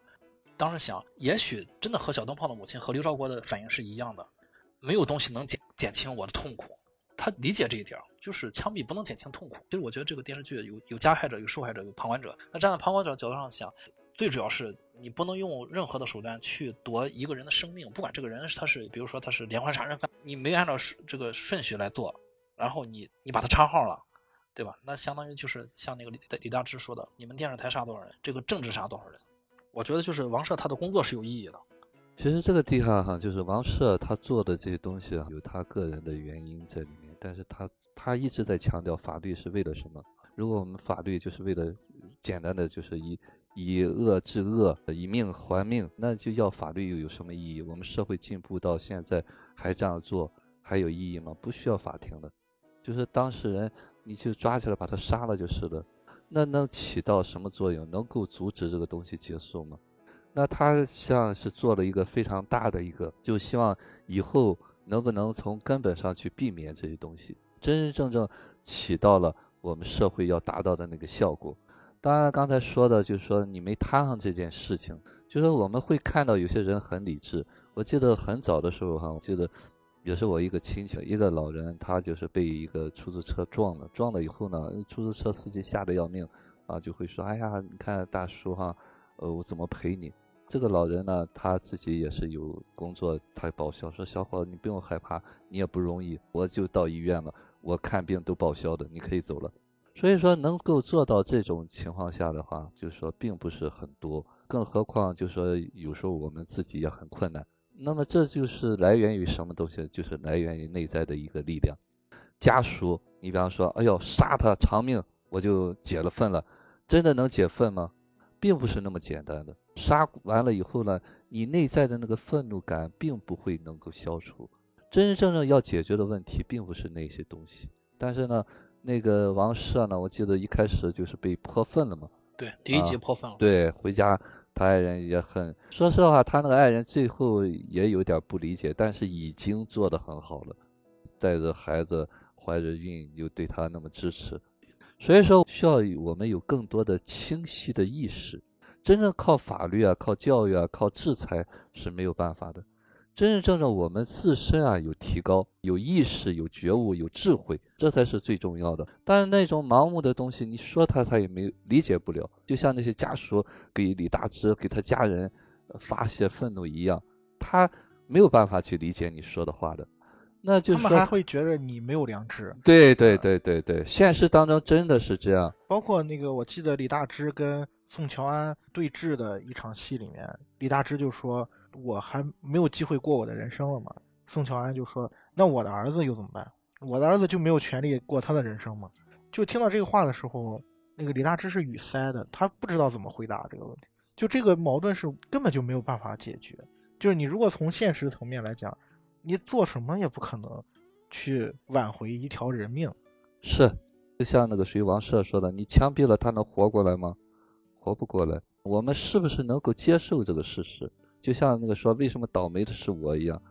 当时想，也许真的和小灯泡的母亲和刘兆国的反应是一样的，没有东西能减减轻我的痛苦。他理解这一点，就是枪毙不能减轻痛苦。其实我觉得这个电视剧有有加害者，有受害者，有旁观者。那站在旁观者角度上想，最主要是你不能用任何的手段去夺一个人的生命，不管这个人他是，比如说他是连环杀人犯。你没按照这个顺序来做，然后你你把他插号了，对吧？那相当于就是像那个李大李大芝说的，你们电视台杀多少人，这个政治杀多少人？我觉得就是王赦他的工作是有意义的。其实这个地方哈，就是王赦他做的这些东西啊，有他个人的原因在里面，但是他他一直在强调法律是为了什么？如果我们法律就是为了简单的就是以以恶制恶，以命还命，那就要法律又有什么意义？我们社会进步到现在。还这样做还有意义吗？不需要法庭的，就是当事人你就抓起来把他杀了就是了。那能起到什么作用？能够阻止这个东西结束吗？那他像是做了一个非常大的一个，就希望以后能不能从根本上去避免这些东西，真真正正起到了我们社会要达到的那个效果。当然刚才说的就是说你没摊上这件事情，就是我们会看到有些人很理智。我记得很早的时候哈，我记得也是我一个亲戚，一个老人，他就是被一个出租车撞了，撞了以后呢，出租车司机吓得要命，啊，就会说，哎呀，你看大叔哈，呃，我怎么赔你？这个老人呢，他自己也是有工作，他报销说：“小伙子，你不用害怕，你也不容易，我就到医院了，我看病都报销的，你可以走了。”所以说，能够做到这种情况下的话，就说并不是很多，更何况就说有时候我们自己也很困难。那么这就是来源于什么东西？就是来源于内在的一个力量。家属，你比方说，哎呦，杀他偿命，我就解了愤了，真的能解愤吗？并不是那么简单的。杀完了以后呢，你内在的那个愤怒感并不会能够消除。真真正正要解决的问题，并不是那些东西。但是呢，那个王赦呢，我记得一开始就是被泼粪了嘛。对，第一集泼粪了。对，回家他爱人也很，说实话，他那个爱人最后也有点不理解，但是已经做得很好了，带着孩子怀着孕又对他那么支持。所以说，需要我们有更多的清晰的意识。真正靠法律啊、靠教育啊、靠制裁是没有办法的。真真正正我们自身啊有提高、有意识、有觉悟、有智慧，这才是最重要的。但是那种盲目的东西，你说他他也没理解不了。就像那些家属给李大芝、给他家人发泄愤怒一样，他没有办法去理解你说的话的。那就是他们还会觉得你没有良知。对对对对对，现实当中真的是这样。包括那个，我记得李大芝跟宋乔安对峙的一场戏里面，李大芝就说：“我还没有机会过我的人生了嘛。”宋乔安就说：“那我的儿子又怎么办？我的儿子就没有权利过他的人生吗？”就听到这个话的时候，那个李大芝是语塞的，他不知道怎么回答这个问题。就这个矛盾是根本就没有办法解决。就是你如果从现实层面来讲。你做什么也不可能去挽回一条人命，是，就像那个谁王赦说的，你枪毙了他能活过来吗？活不过来。我们是不是能够接受这个事实？就像那个说为什么倒霉的是我一样，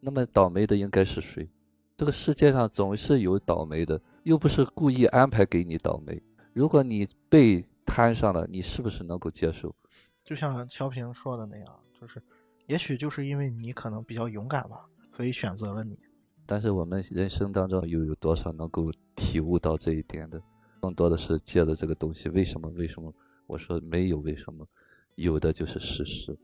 那么倒霉的应该是谁？这个世界上总是有倒霉的，又不是故意安排给你倒霉。如果你被摊上了，你是不是能够接受？就像乔平说的那样，就是，也许就是因为你可能比较勇敢吧。所以选择了你，但是我们人生当中又有多少能够体悟到这一点的？更多的是借着这个东西。为什么？为什么？我说没有为什么，有的就是事实，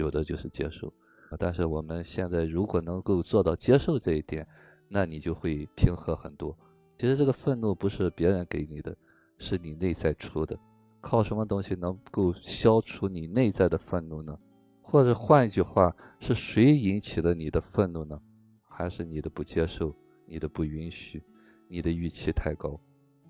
有的就是接受。但是我们现在如果能够做到接受这一点，那你就会平和很多。其实这个愤怒不是别人给你的，是你内在出的。靠什么东西能够消除你内在的愤怒呢？或者换一句话，是谁引起了你的愤怒呢？还是你的不接受、你的不允许、你的预期太高？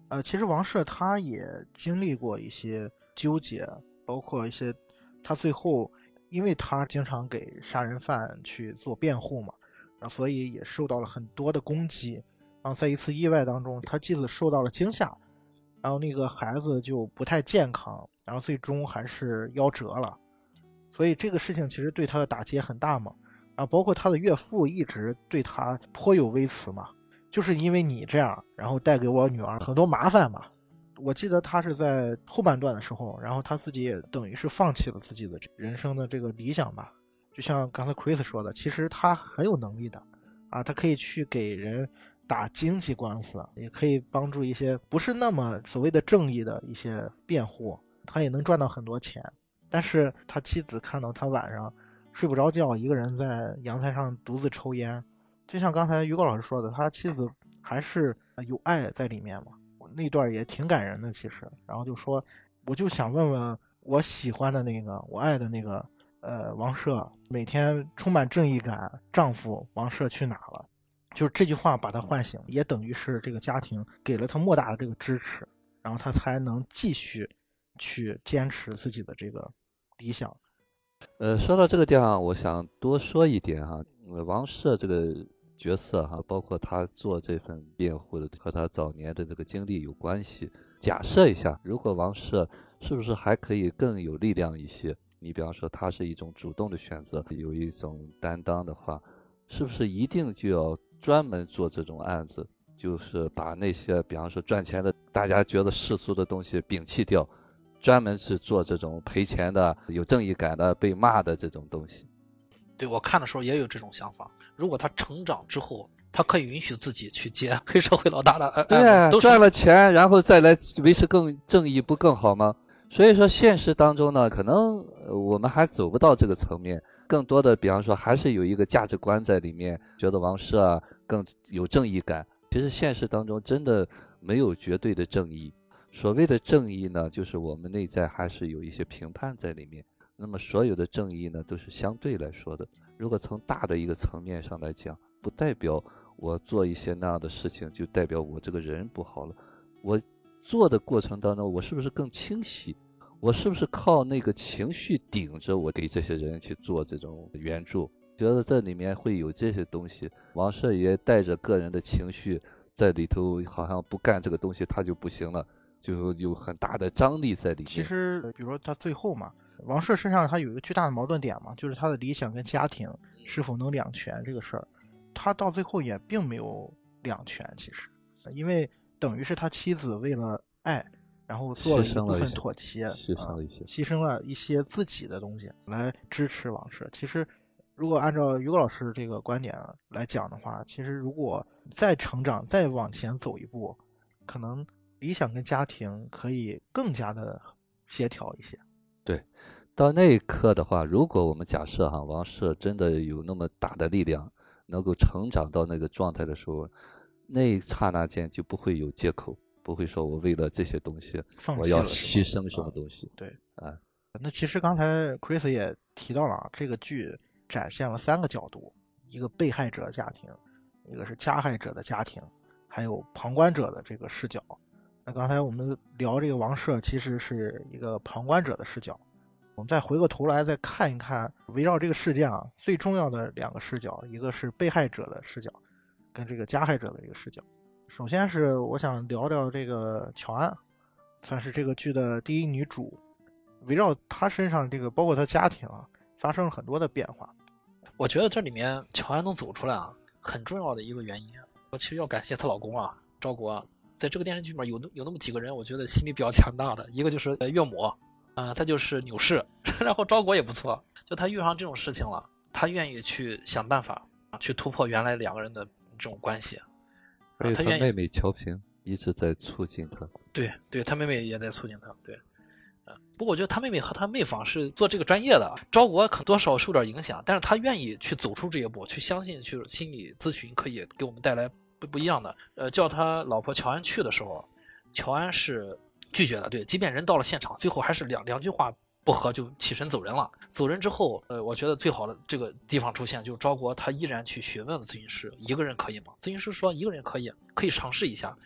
呃，其实王朔他也经历过一些纠结，包括一些他最后，因为他经常给杀人犯去做辩护嘛，然后所以也受到了很多的攻击。然后在一次意外当中，他妻子受到了惊吓，然后那个孩子就不太健康，然后最终还是夭折了。所以这个事情其实对他的打击也很大嘛，然后包括他的岳父一直对他颇有微词嘛，就是因为你这样，然后带给我女儿很多麻烦嘛。我记得他是在后半段的时候，然后他自己也等于是放弃了自己的人生的这个理想吧。就像刚才 Chris 说的，其实他很有能力的，啊，他可以去给人打经济官司，也可以帮助一些不是那么所谓的正义的一些辩护，他也能赚到很多钱。但是他妻子看到他晚上睡不着觉，一个人在阳台上独自抽烟，就像刚才于高老师说的，他妻子还是有爱在里面嘛。那段也挺感人的，其实。然后就说，我就想问问我喜欢的那个，我爱的那个，呃，王赦，每天充满正义感丈夫王赦去哪了？就是这句话把他唤醒，也等于是这个家庭给了他莫大的这个支持，然后他才能继续去坚持自己的这个。理想，呃，说到这个地方，我想多说一点哈。王赦这个角色哈，包括他做这份辩护的，和他早年的这个经历有关系。假设一下，如果王赦是不是还可以更有力量一些？你比方说，他是一种主动的选择，有一种担当的话，是不是一定就要专门做这种案子？就是把那些比方说赚钱的，大家觉得世俗的东西摒弃掉。专门是做这种赔钱的、有正义感的、被骂的这种东西。对我看的时候也有这种想法。如果他成长之后，他可以允许自己去接黑社会老大的，对，赚了钱然后再来维持更正义，不更好吗？所以说现实当中呢，可能我们还走不到这个层面，更多的比方说还是有一个价值观在里面，觉得王室啊更有正义感。其实现实当中真的没有绝对的正义，所谓的正义呢，就是我们内在还是有一些评判在里面。那么所有的正义呢，都是相对来说的。如果从大的一个层面上来讲，不代表我做一些那样的事情就代表我这个人不好了。我做的过程当中，我是不是更清晰？我是不是靠那个情绪顶着我给这些人去做这种援助？觉得这里面会有这些东西，王社也带着个人的情绪在里头，好像不干这个东西他就不行了，就有很大的张力在里面。其实，比如说他最后嘛，王朔身上他有一个巨大的矛盾点嘛，就是他的理想跟家庭是否能两全这个事儿，他到最后也并没有两全。其实，因为等于是他妻子为了爱，然后做了一部分妥协，牺牲了一些，牺牲了一些自己的东西来支持王朔。其实。如果按照于果老师这个观点来讲的话，其实如果再成长、再往前走一步，可能理想跟家庭可以更加的协调一些。对，到那一刻的话，如果我们假设哈王社真的有那么大的力量，能够成长到那个状态的时候，那一刹那间就不会有借口，不会说我为了这些东西，我要牺牲什么东西。对，啊，那其实刚才 Chris 也提到了这个剧。展现了三个角度：一个被害者家庭，一个是加害者的家庭，还有旁观者的这个视角。刚才我们聊这个王社，其实是一个旁观者的视角。我们再回过头来再看一看，围绕这个事件啊，最重要的两个视角，一个是被害者的视角，跟这个加害者的一个视角。首先是我想聊聊这个乔安，算是这个剧的第一女主，围绕她身上这个，包括她家庭啊，发生了很多的变化。我觉得这里面乔安能走出来啊，很重要的一个原因，我其实要感谢她老公啊，赵国，在这个电视剧里面有有那么几个人，我觉得心理比较强大的，一个就是岳母，啊，他就是纽氏，然后昭国也不错，就他遇上这种事情了，他愿意去想办法去突破原来两个人的这种关系，还有他妹妹乔平一直在促进他，对，对他妹妹也在促进他，对。不过我觉得他妹妹和他妹房是做这个专业的，昭国可多少受点影响，但是他愿意去走出这一步，去相信去心理咨询可以给我们带来不不一样的。呃，叫他老婆乔安去的时候，乔安是拒绝的，对，即便人到了现场，最后还是两两句话不合就起身走人了。走人之后，呃，我觉得最好的这个地方出现，就是昭国他依然去询问了咨询师，一个人可以吗？咨询师说一个人可以，可以尝试一下，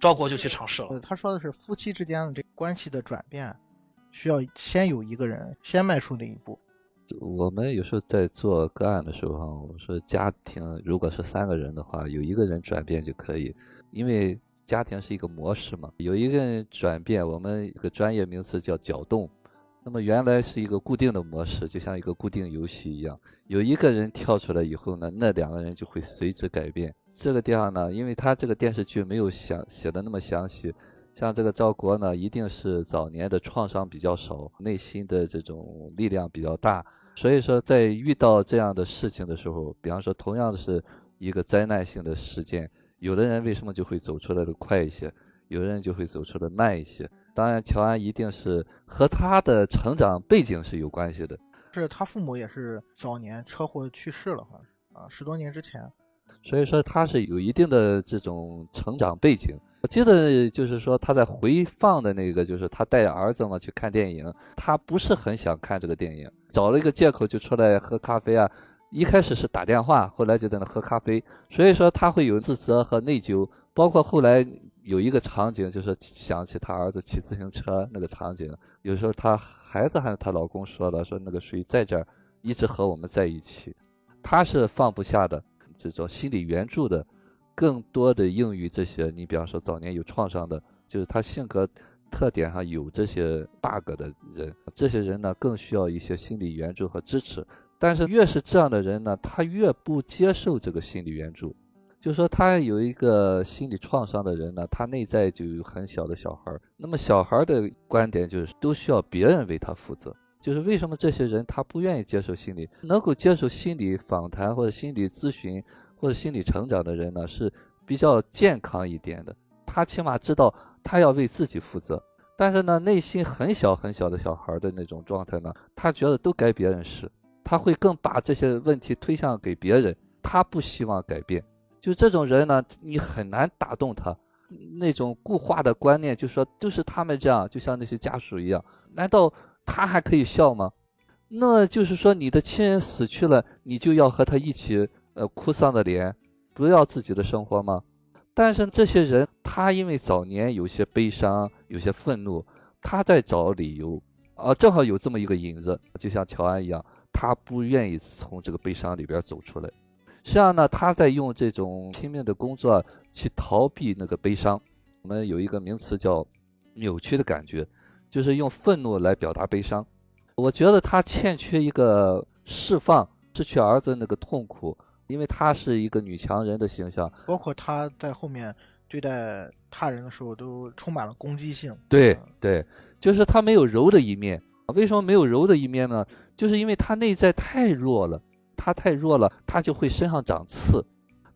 昭国就去尝试了。他说的是夫妻之间的这关系的转变。需要先有一个人先迈出那一步。我们有时候在做个案的时候，哈，我说家庭如果是三个人的话，有一个人转变就可以，因为家庭是一个模式嘛，有一个人转变，我们一个专业名词叫搅动。那么原来是一个固定的模式，就像一个固定游戏一样，有一个人跳出来以后呢，那两个人就会随之改变。这个地方呢，因为他这个电视剧没有详写的那么详细。像这个赵国呢，一定是早年的创伤比较少，内心的这种力量比较大，所以说在遇到这样的事情的时候，比方说同样的是一个灾难性的事件，有的人为什么就会走出来的快一些，有的人就会走出的慢一些。当然，乔安一定是和他的成长背景是有关系的，是他父母也是早年车祸去世了，好像是啊，十多年之前，所以说他是有一定的这种成长背景。我记得就是说他在回放的那个，就是他带儿子嘛去看电影，他不是很想看这个电影，找了一个借口就出来喝咖啡啊。一开始是打电话，后来就在那喝咖啡，所以说他会有自责和内疚。包括后来有一个场景，就是想起他儿子骑自行车那个场景，有时候他孩子还是他老公说了，说那个谁在这儿一直和我们在一起，他是放不下的这种心理援助的。更多的用于这些，你比方说早年有创伤的，就是他性格特点上有这些 bug 的人，这些人呢更需要一些心理援助和支持。但是越是这样的人呢，他越不接受这个心理援助。就说他有一个心理创伤的人呢，他内在就有很小的小孩那么小孩的观点就是都需要别人为他负责。就是为什么这些人他不愿意接受心理，能够接受心理访谈或者心理咨询。或者心理成长的人呢，是比较健康一点的。他起码知道他要为自己负责。但是呢，内心很小很小的小孩的那种状态呢，他觉得都该别人是，他会更把这些问题推向给别人，他不希望改变。就这种人呢，你很难打动他。那种固化的观念，就说都是他们这样，就像那些家属一样，难道他还可以笑吗？那就是说，你的亲人死去了，你就要和他一起，呃，哭丧的脸，不要自己的生活吗？但是这些人，他因为早年有些悲伤，有些愤怒，他在找理由，啊，正好有这么一个引子，就像乔安一样，他不愿意从这个悲伤里边走出来。实际上呢，他在用这种拼命的工作去逃避那个悲伤。我们有一个名词叫扭曲的感觉，就是用愤怒来表达悲伤。我觉得他欠缺一个释放失去儿子那个痛苦，因为她是一个女强人的形象，包括她在后面对待他人的时候都充满了攻击性。对对，就是她没有柔的一面。为什么没有柔的一面呢？就是因为她内在太弱了。她太弱了，她就会身上长刺。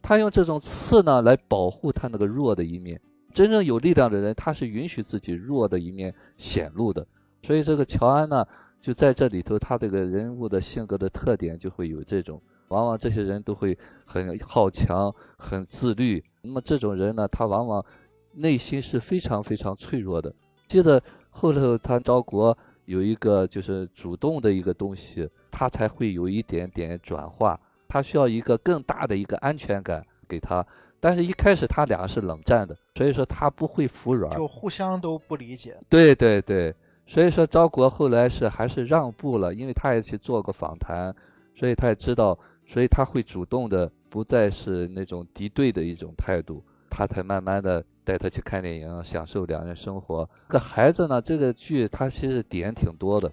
她用这种刺呢来保护她那个弱的一面。真正有力量的人，他是允许自己弱的一面显露的。所以这个乔安呢，就在这里头，他这个人物的性格的特点就会有这种。往往这些人都会很好强、很自律。那么这种人呢，他往往内心是非常非常脆弱的。记得后头他赵国有一个就是主动的一个东西。他才会有一点点转化，他需要一个更大的一个安全感给他，但是一开始他俩是冷战的，所以说他不会服软，就互相都不理解。对对对，所以说赵国后来是还是让步了，因为他也去做过访谈，所以他也知道，所以他会主动的，不再是那种敌对的一种态度，他才慢慢的带他去看电影，享受两人生活。这孩子呢，这个剧他其实点挺多的。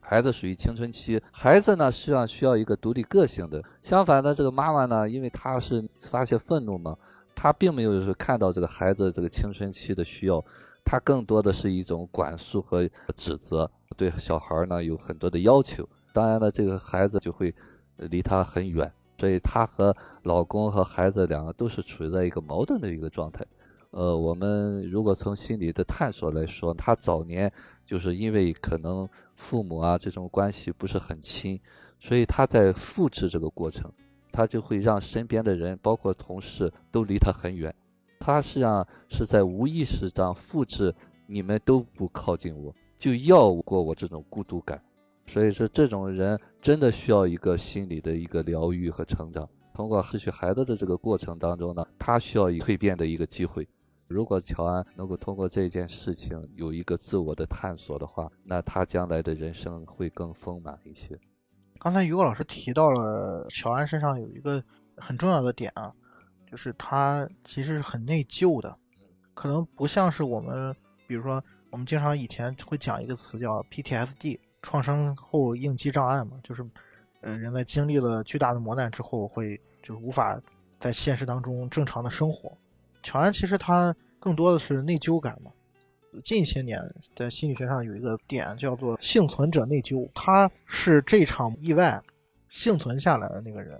孩子属于青春期，孩子呢实际上需要一个独立个性的。相反的，这个妈妈呢，因为她是发泄愤怒嘛，她并没有是看到这个孩子这个青春期的需要，她更多的是一种管束和指责，对小孩呢有很多的要求。当然了，这个孩子就会离她很远，所以她和老公和孩子两个都是处在一个矛盾的一个状态。呃，我们如果从心理的探索来说，她早年就是因为可能。父母啊，这种关系不是很亲，所以他在复制这个过程，他就会让身边的人，包括同事，都离他很远。他实际上是在无意识上复制，你们都不靠近我，就要过我这种孤独感。所以说，这种人真的需要一个心理的一个疗愈和成长。通过失去孩子的这个过程当中呢，他需要一蜕变的一个机会。如果乔安能够通过这件事情有一个自我的探索的话，那他将来的人生会更丰满一些。刚才于果老师提到了乔安身上有一个很重要的点啊，就是他其实是很内疚的，可能不像是我们，比如说我们经常以前会讲一个词叫 PTSD，创伤后应激障碍嘛，就是，呃，人在经历了巨大的磨难之后，会就是无法在现实当中正常的生活。乔安其实他更多的是内疚感嘛。近些年在心理学上有一个点叫做幸存者内疚，他是这场意外幸存下来的那个人，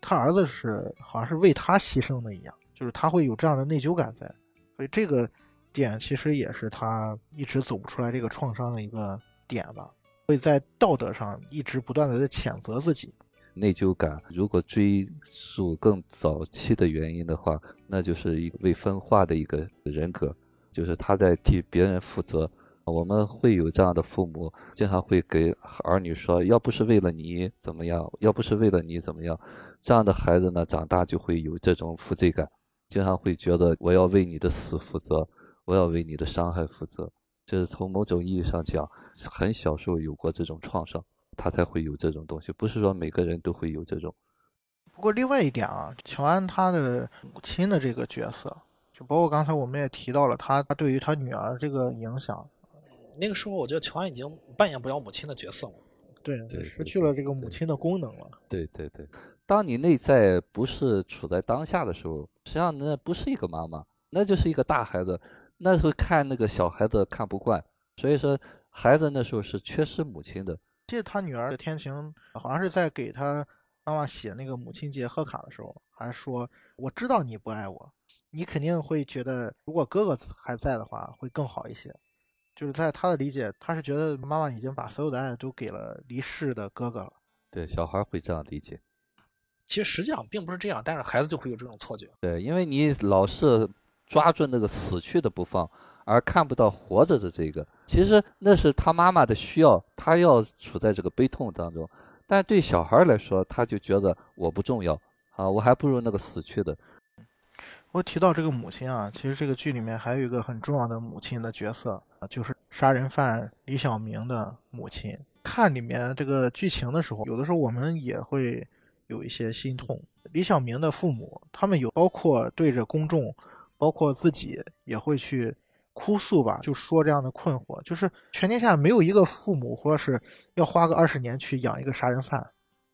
他儿子是好像是为他牺牲的一样，就是他会有这样的内疚感在，所以这个点其实也是他一直走不出来这个创伤的一个点吧，会在道德上一直不断的在谴责自己。内疚感，如果追溯更早期的原因的话，那就是一个未分化的一个人格，就是他在替别人负责。我们会有这样的父母，经常会给儿女说：“要不是为了你怎么样，要不是为了你怎么样。”这样的孩子呢，长大就会有这种负罪感，经常会觉得我要为你的死负责，我要为你的伤害负责。这是从某种意义上讲，很小时候有过这种创伤。他才会有这种东西，不是说每个人都会有这种。不过另外一点啊，乔安他的母亲的这个角色，就包括刚才我们也提到了他他对于他女儿这个影响。那个时候，我觉得乔安已经扮演不了母亲的角色了，对，失去了这个母亲的功能了。对对对，当你内在不是处在当下的时候，实际上那不是一个妈妈，那就是一个大孩子，那时候看那个小孩子看不惯，所以说孩子那时候是缺失母亲的。记得他女儿的天晴，好像是在给他妈妈写那个母亲节贺卡的时候，还说：“我知道你不爱我，你肯定会觉得如果哥哥还在的话会更好一些。”就是在他的理解，他是觉得妈妈已经把所有的爱都给了离世的哥哥了。对，小孩会这样理解。其实实际上并不是这样，但是孩子就会有这种错觉。对，因为你老是抓住那个死去的不放，而看不到活着的这个。其实那是他妈妈的需要，他要处在这个悲痛当中。但对小孩来说，他就觉得我不重要啊，我还不如那个死去的。我提到这个母亲啊，其实这个剧里面还有一个很重要的母亲的角色啊，就是杀人犯李小明的母亲。看里面这个剧情的时候，有的时候我们也会有一些心痛。李小明的父母，他们有包括对着公众，包括自己也会去哭诉吧，就说这样的困惑，就是全天下没有一个父母，或者是要花个二十年去养一个杀人犯，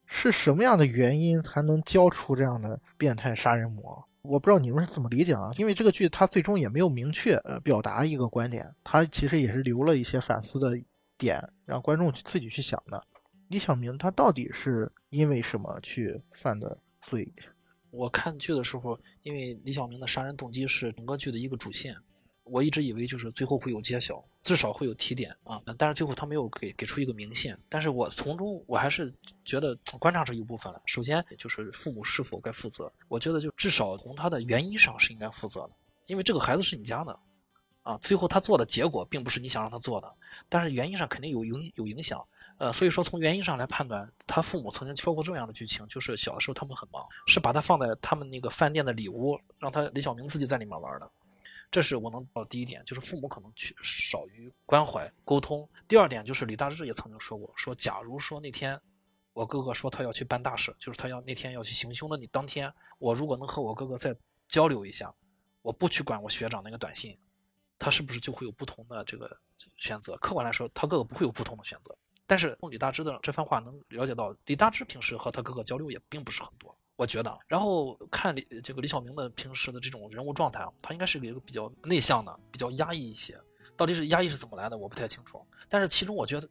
是什么样的原因才能教出这样的变态杀人魔？我不知道你们是怎么理解啊？因为这个剧它最终也没有明确呃表达一个观点，它其实也是留了一些反思的点，让观众自己去想的。李小明他到底是因为什么去犯的罪？我看剧的时候，因为李小明的杀人动机是整个剧的一个主线。我一直以为就是最后会有揭晓，至少会有提点啊，但是最后他没有给给出一个明线。但是我从中我还是觉得观察这一部分了。首先就是父母是否该负责，我觉得就至少从他的原因上是应该负责的，因为这个孩子是你家的，啊，最后他做的结果并不是你想让他做的，但是原因上肯定有影有影响，呃，所以说从原因上来判断，他父母曾经说过这样的剧情，就是小的时候他们很忙，是把他放在他们那个饭店的里屋，让他李小明自己在里面玩的。这是我能到第一点，就是父母可能缺少于关怀沟通。第二点就是李大志也曾经说过，说假如说那天我哥哥说他要去办大事，就是他要那天要去行凶的你当天，我如果能和我哥哥再交流一下，我不去管我学长那个短信，他是不是就会有不同的这个选择？客观来说，他哥哥不会有不同的选择。但是从李大芝的这番话能了解到，李大芝平时和他哥哥交流也并不是很多。我觉得，然后看李这个李小明的平时的这种人物状态啊，他应该是一个比较内向的，比较压抑一些。到底是压抑是怎么来的，我不太清楚。但是其中我觉得，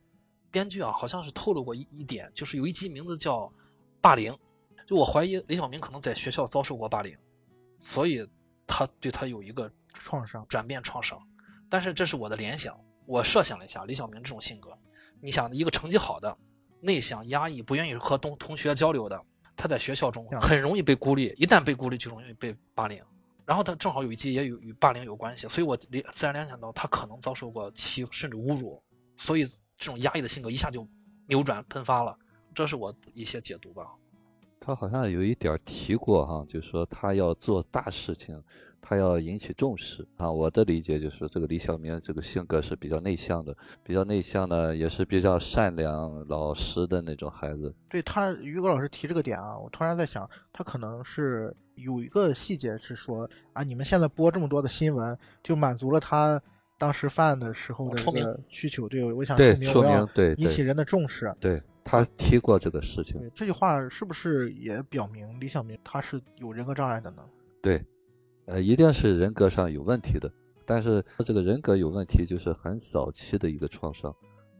编剧啊好像是透露过一一点，就是有一集名字叫“霸凌”，就我怀疑李小明可能在学校遭受过霸凌，所以他对他有一个创伤、转变创伤。但是这是我的联想，我设想了一下李小明这种性格，你想一个成绩好的、内向、压抑、不愿意和同同学交流的。他在学校中很容易被孤立，一旦被孤立就容易被霸凌。然后他正好有一集也有与霸凌有关系，所以我联自然联想到他可能遭受过欺负甚至侮辱，所以这种压抑的性格一下就扭转喷发了。这是我一些解读吧。他好像有一点提过哈，就是说他要做大事情。他要引起重视啊！我的理解就是，这个李小明这个性格是比较内向的，比较内向呢，也是比较善良老实的那种孩子。对他，于果老师提这个点啊，我突然在想，他可能是有一个细节是说啊，你们现在播这么多的新闻，就满足了他当时犯的时候的这个需求。对，我想出名，对，引起人的重视。对他提过这个事情。这句话是不是也表明李小明他是有人格障碍的呢？对。呃，一定是人格上有问题的，但是这个人格有问题，就是很早期的一个创伤，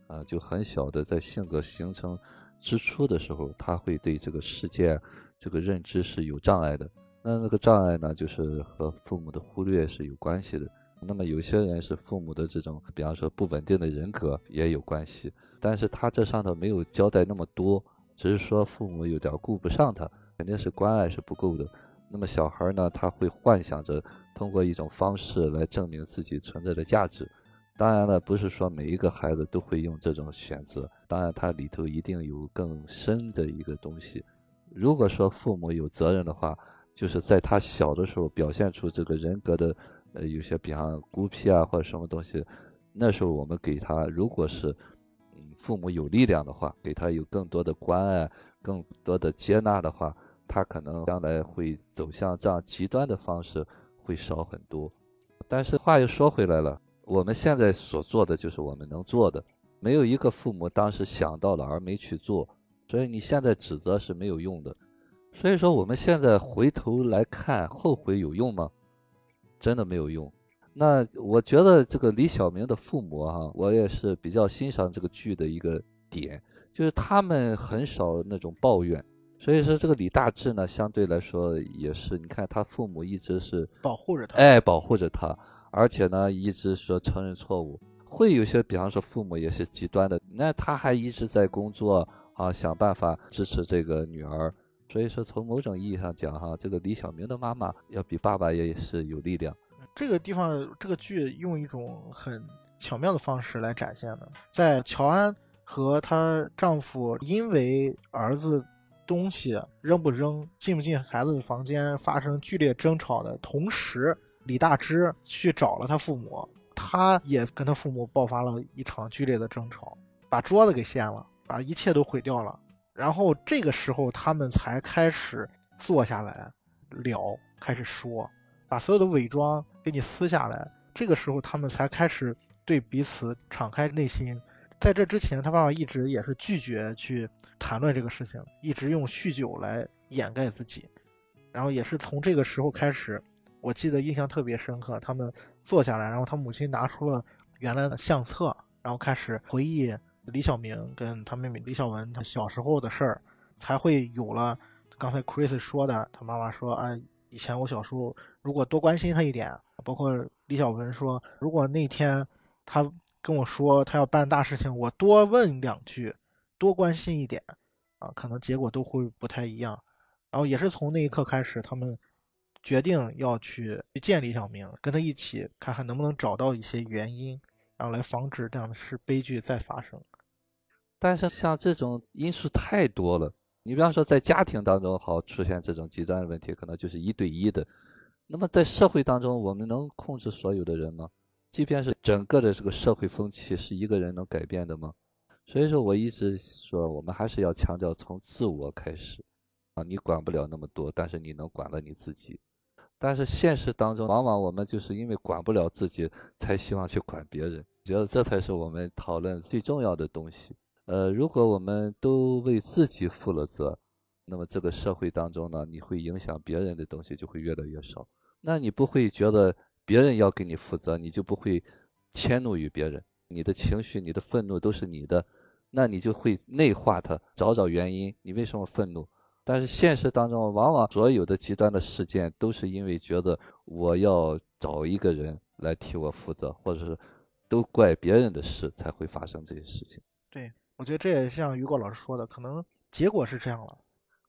啊，就很小的在性格形成之初的时候，他会对这个世界这个认知是有障碍的。那那个障碍呢，就是和父母的忽略是有关系的。那么有些人是父母的这种，比方说不稳定的人格也有关系，但是他这上头没有交代那么多，只是说父母有点顾不上他，肯定是关爱是不够的。那么小孩呢，他会幻想着通过一种方式来证明自己存在的价值。当然了，不是说每一个孩子都会用这种选择。当然，它里头一定有更深的一个东西。如果说父母有责任的话，就是在他小的时候表现出这个人格的，呃，有些比方孤僻啊或者什么东西，那时候我们给他，如果是，嗯，父母有力量的话，给他有更多的关爱、更多的接纳的话。他可能将来会走向这样极端的方式会少很多，但是话又说回来了，我们现在所做的就是我们能做的，没有一个父母当时想到了而没去做，所以你现在指责是没有用的。所以说我们现在回头来看，后悔有用吗？真的没有用。那我觉得这个李小明的父母哈，我也是比较欣赏这个剧的一个点，就是他们很少那种抱怨。所以说，这个李大志呢，相对来说也是，你看他父母一直是保护着他，哎，保护着他，而且呢，一直说承认错误，会有些，比方说父母也是极端的，那他还一直在工作啊，想办法支持这个女儿。所以说，从某种意义上讲，哈，这个李小明的妈妈要比爸爸也是有力量。这个地方，这个剧用一种很巧妙的方式来展现的，在乔安和她丈夫因为儿子东西扔不扔、进不进孩子的房间发生剧烈争吵的同时，李大芝去找了他父母。他也跟他父母爆发了一场剧烈的争吵，把桌子给掀了，把一切都毁掉了。然后这个时候，他们才开始坐下来聊，开始说，把所有的伪装给你撕下来。这个时候，他们才开始对彼此敞开内心。在这之前，他爸爸一直也是拒绝去谈论这个事情，一直用酗酒来掩盖自己。然后也是从这个时候开始，我记得印象特别深刻，他们。坐下来，然后他母亲拿出了原来的相册，然后开始回忆李小明跟他妹妹李小文他小时候的事儿，才会有了刚才 Chris 说的，他妈妈说：“啊，以前我小时候如果多关心他一点，包括李小文说，如果那天他跟我说他要办大事情，我多问两句，多关心一点，啊，可能结果都会不太一样。”然后也是从那一刻开始，他们。决定要去见李小明，跟他一起看看能不能找到一些原因，然后来防止这样的事悲剧再发生。但是像这种因素太多了，你比方说在家庭当中好出现这种极端的问题，可能就是一对一的。那么在社会当中，我们能控制所有的人吗？即便是整个的这个社会风气是一个人能改变的吗？所以说，我一直说，我们还是要强调从自我开始啊，你管不了那么多，但是你能管了你自己。但是现实当中，往往我们就是因为管不了自己，才希望去管别人。觉得这才是我们讨论最重要的东西。呃，如果我们都为自己负了责，那么这个社会当中呢，你会影响别人的东西就会越来越少。那你不会觉得别人要给你负责，你就不会迁怒于别人。你的情绪、你的愤怒都是你的，那你就会内化它，找找原因，你为什么愤怒？但是现实当中，往往所有的极端的事件都是因为觉得我要找一个人来替我负责，或者是都怪别人的事才会发生这些事情。对，我觉得这也像于果老师说的，可能结果是这样了，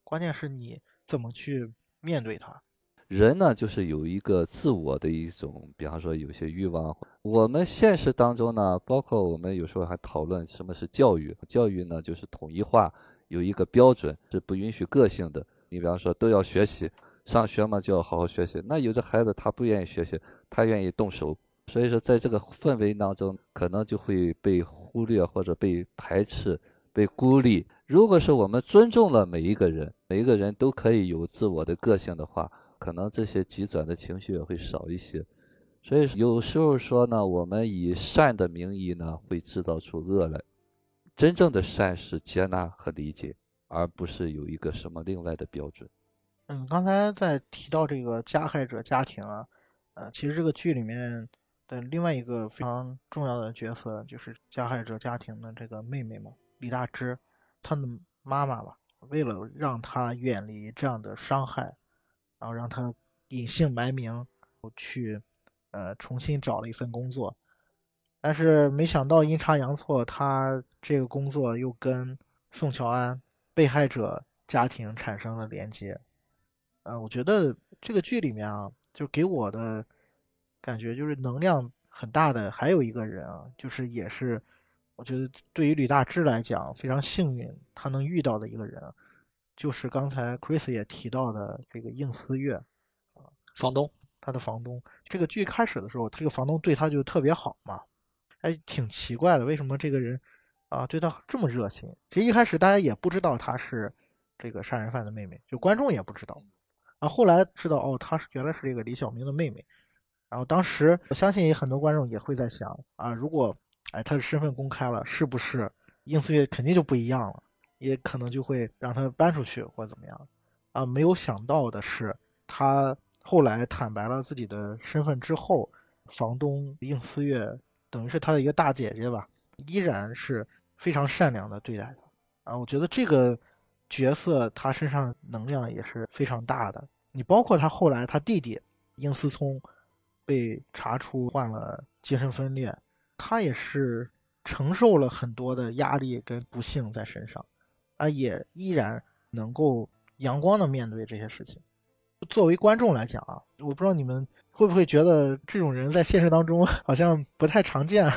关键是你怎么去面对它。人呢，就是有一个自我的一种，比方说有些欲望。我们现实当中呢，包括我们有时候还讨论什么是教育，教育呢就是统一化。有一个标准是不允许个性的。你比方说都要学习，上学嘛就要好好学习。那有的孩子他不愿意学习，他愿意动手，所以说在这个氛围当中，可能就会被忽略或者被排斥、被孤立。如果是我们尊重了每一个人，每一个人都可以有自我的个性的话，可能这些急转的情绪也会少一些。所以有时候说呢，我们以善的名义呢，会制造出恶来。真正的善是接纳和理解，而不是有一个什么另外的标准。嗯，刚才在提到这个加害者家庭啊，呃，其实这个剧里面的另外一个非常重要的角色就是加害者家庭的这个妹妹嘛，李大芝，她的妈妈吧，为了让她远离这样的伤害，然后让他隐姓埋名去，呃，重新找了一份工作。但是没想到阴差阳错，他这个工作又跟宋乔安被害者家庭产生了连接。呃，我觉得这个剧里面啊，就给我的感觉就是能量很大的，还有一个人啊，就是也是我觉得对于吕大志来讲非常幸运，他能遇到的一个人，就是刚才 Chris 也提到的这个应思月啊，房东，他的房东。这个剧开始的时候，这个房东对他就特别好嘛。哎，挺奇怪的，为什么这个人啊对他这么热心？其实一开始大家也不知道他是这个杀人犯的妹妹，就观众也不知道。啊，后来知道哦，他是原来是这个李小明的妹妹。然后当时我相信很多观众也会在想啊，如果哎他的身份公开了，是不是应思月肯定就不一样了？也可能就会让他搬出去或者怎么样？啊，没有想到的是，他后来坦白了自己的身份之后，房东应思月。等于是他的一个大姐姐吧，依然是非常善良的对待他啊！我觉得这个角色他身上能量也是非常大的。你包括他后来他弟弟应思聪被查出患了精神分裂，他也是承受了很多的压力跟不幸在身上，啊，也依然能够阳光的面对这些事情。作为观众来讲啊，我不知道你们会不会觉得这种人在现实当中 好像不太常见。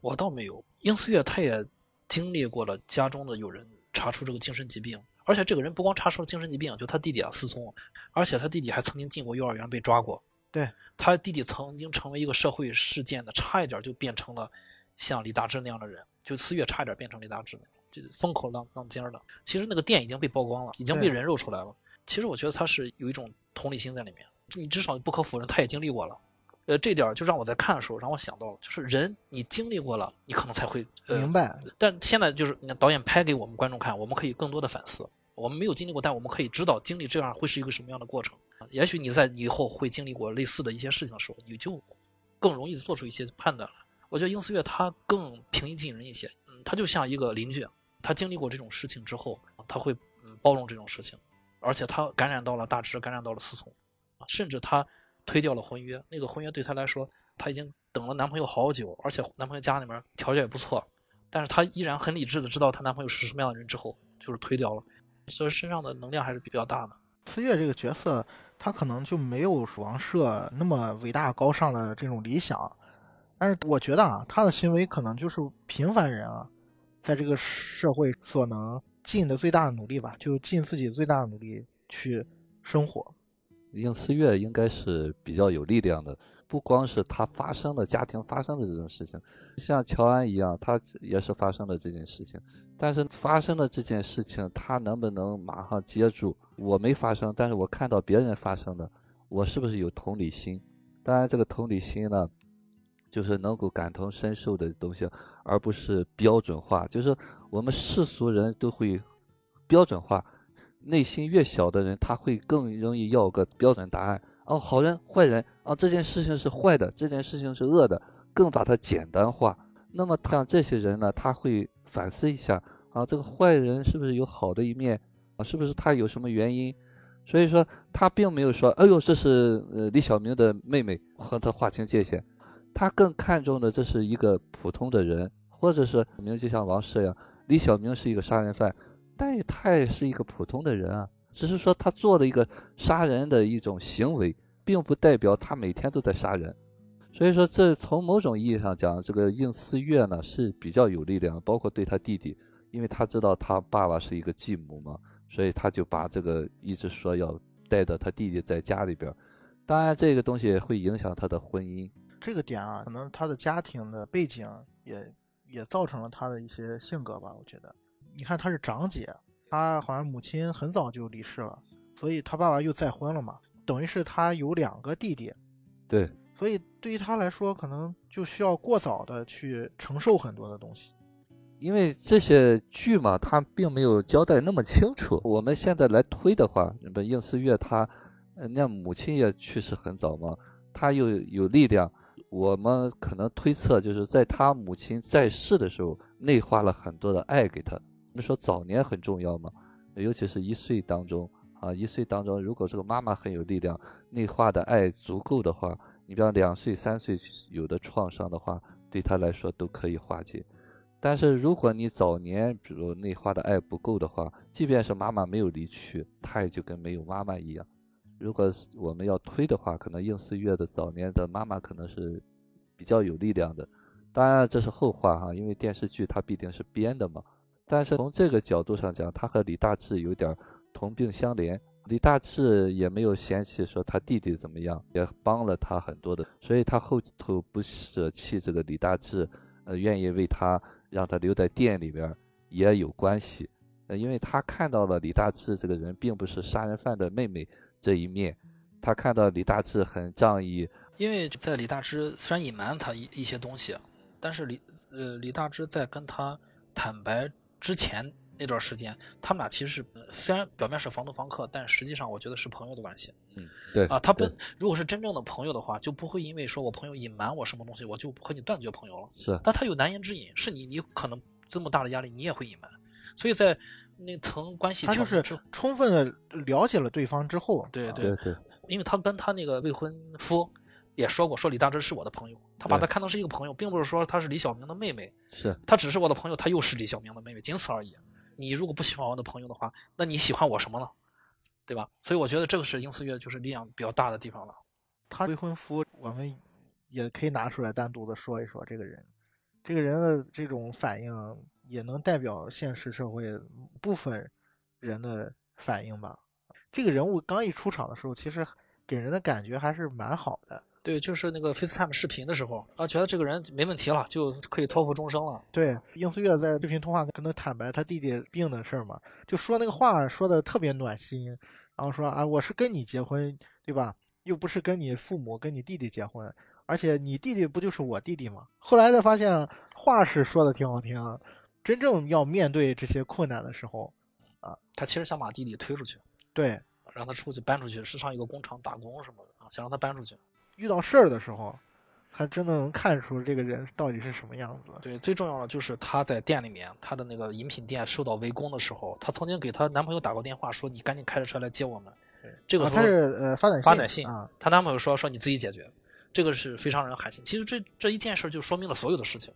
我倒没有，应思月他也经历过了家中的有人查出这个精神疾病，而且这个人不光查出了精神疾病，就他弟弟啊思聪，而且他弟弟还曾经进过幼儿园被抓过。对他弟弟曾经成为一个社会事件的，差一点就变成了像李大志那样的人，就思月差一点变成李大志那风口浪浪尖的。其实那个店已经被曝光了，已经被人肉出来了。其实我觉得他是有一种同理心在里面，你至少不可否认，他也经历过了。呃，这点就让我在看的时候让我想到了，就是人你经历过了，你可能才会、呃、明白。但现在就是你看导演拍给我们观众看，我们可以更多的反思。我们没有经历过，但我们可以知道经历这样会是一个什么样的过程。也许你在以后会经历过类似的一些事情的时候，你就更容易做出一些判断了。我觉得英思月他更平易近人一些，嗯，他就像一个邻居，他经历过这种事情之后，他会嗯包容这种事情，而且他感染到了大志，感染到了思聪，甚至他推掉了婚约。那个婚约对他来说，他已经等了男朋友好久，而且男朋友家里面条件也不错，但是他依然很理智的知道她男朋友是什么样的人之后，就是推掉了。所以身上的能量还是比较大的。思月这个角色，他可能就没有蜀王社那么伟大高尚的这种理想，但是我觉得啊，他的行为可能就是平凡人啊，在这个社会所能尽的最大的努力吧，就尽自己最大的努力去生活。应思月应该是比较有力量的，不光是他发生的家庭发生的这种事情，像乔安一样，他也是发生了这件事情。但是发生的这件事情，他能不能马上接住？我没发生，但是我看到别人发生的，我是不是有同理心？当然，这个同理心呢，就是能够感同身受的东西，而不是标准化。就是我们世俗人都会标准化，内心越小的人，他会更容易要个标准答案。哦，好人坏人啊，这件事情是坏的，这件事情是恶的，更把它简单化。那么像这些人呢，他会反思一下。啊，这个坏人是不是有好的一面啊？是不是他有什么原因？所以说他并没有说，哎呦，这是呃李小明的妹妹，和他划清界限。他更看重的这是一个普通的人，或者是明就像王石一样，李小明是一个杀人犯，但他也是一个普通的人啊。只是说他做的一个杀人的一种行为，并不代表他每天都在杀人。所以说，这从某种意义上讲，这个应思月呢是比较有力量，包括对他弟弟。因为他知道他爸爸是一个继母嘛，所以他就把这个一直说要带着他弟弟在家里边。当然，这个东西会影响他的婚姻。这个点啊，可能他的家庭的背景也也造成了他的一些性格吧。我觉得，你看他是长姐，他好像母亲很早就离世了，所以他爸爸又再婚了嘛，等于是他有两个弟弟。对，所以对于他来说，可能就需要过早的去承受很多的东西。因为这些剧嘛，他并没有交代那么清楚。我们现在来推的话，那么应思月他，那母亲也去世很早嘛，他又有力量，我们可能推测就是在他母亲在世的时候，内化了很多的爱给他。我们说早年很重要嘛，尤其是一岁当中啊，一岁当中，如果这个妈妈很有力量，内化的爱足够的话，你比方两岁、三岁有的创伤的话，对他来说都可以化解。但是如果你早年比如内化的爱不够的话，即便是妈妈没有离去，他也就跟没有妈妈一样。如果我们要推的话，可能应思月的早年的妈妈可能是比较有力量的。当然这是后话哈，因为电视剧它必定是编的嘛。但是从这个角度上讲，他和李大志有点同病相怜。李大志也没有嫌弃说他弟弟怎么样，也帮了他很多的，所以他后头不舍弃这个李大志，呃，愿意为他。让他留在店里边也有关系，呃，因为他看到了李大志这个人并不是杀人犯的妹妹这一面，他看到李大志很仗义。因为在李大志虽然隐瞒他一一些东西，但是李呃李大志在跟他坦白之前。那段时间，他们俩其实是虽然表面是房东房客，但实际上我觉得是朋友的关系。嗯，对啊，他本如果是真正的朋友的话，就不会因为说我朋友隐瞒我什么东西，我就和你断绝朋友了。是，但他有难言之隐，是你，你可能这么大的压力，你也会隐瞒。所以在那层关系，他就是充分的了解了对方之后，对对对，因为他跟他那个未婚夫也说过，说李大芝是我的朋友，他把他看成是一个朋友，并不是说他是李小明的妹妹，是他只是我的朋友，他又是李小明的妹妹，仅此而已。你如果不喜欢我的朋友的话，那你喜欢我什么呢？对吧？所以我觉得这个是应思月就是力量比较大的地方了。他未婚夫，我们也可以拿出来单独的说一说这个人，这个人的这种反应也能代表现实社会部分人的反应吧。这个人物刚一出场的时候，其实给人的感觉还是蛮好的。对，就是那个 FaceTime 视频的时候啊，觉得这个人没问题了，就可以托付终生了。对，应思月在视频通话跟他坦白他弟弟病的事儿嘛，就说那个话说的特别暖心，然后说啊，我是跟你结婚，对吧？又不是跟你父母跟你弟弟结婚，而且你弟弟不就是我弟弟吗？后来才发现话是说的挺好听，真正要面对这些困难的时候，啊他其实想把弟弟推出去，对，让他出去搬出去，是上一个工厂打工什么的啊，想让他搬出去。遇到事儿的时候，还真的能看出这个人到底是什么样子。对，最重要的就是她在店里面，她的那个饮品店受到围攻的时候，她曾经给她男朋友打过电话，说你赶紧开着车来接我们。这个啊，他是呃发短发短信啊，她男朋友说说你自己解决，这个是非常让人寒心。其实这这一件事就说明了所有的事情。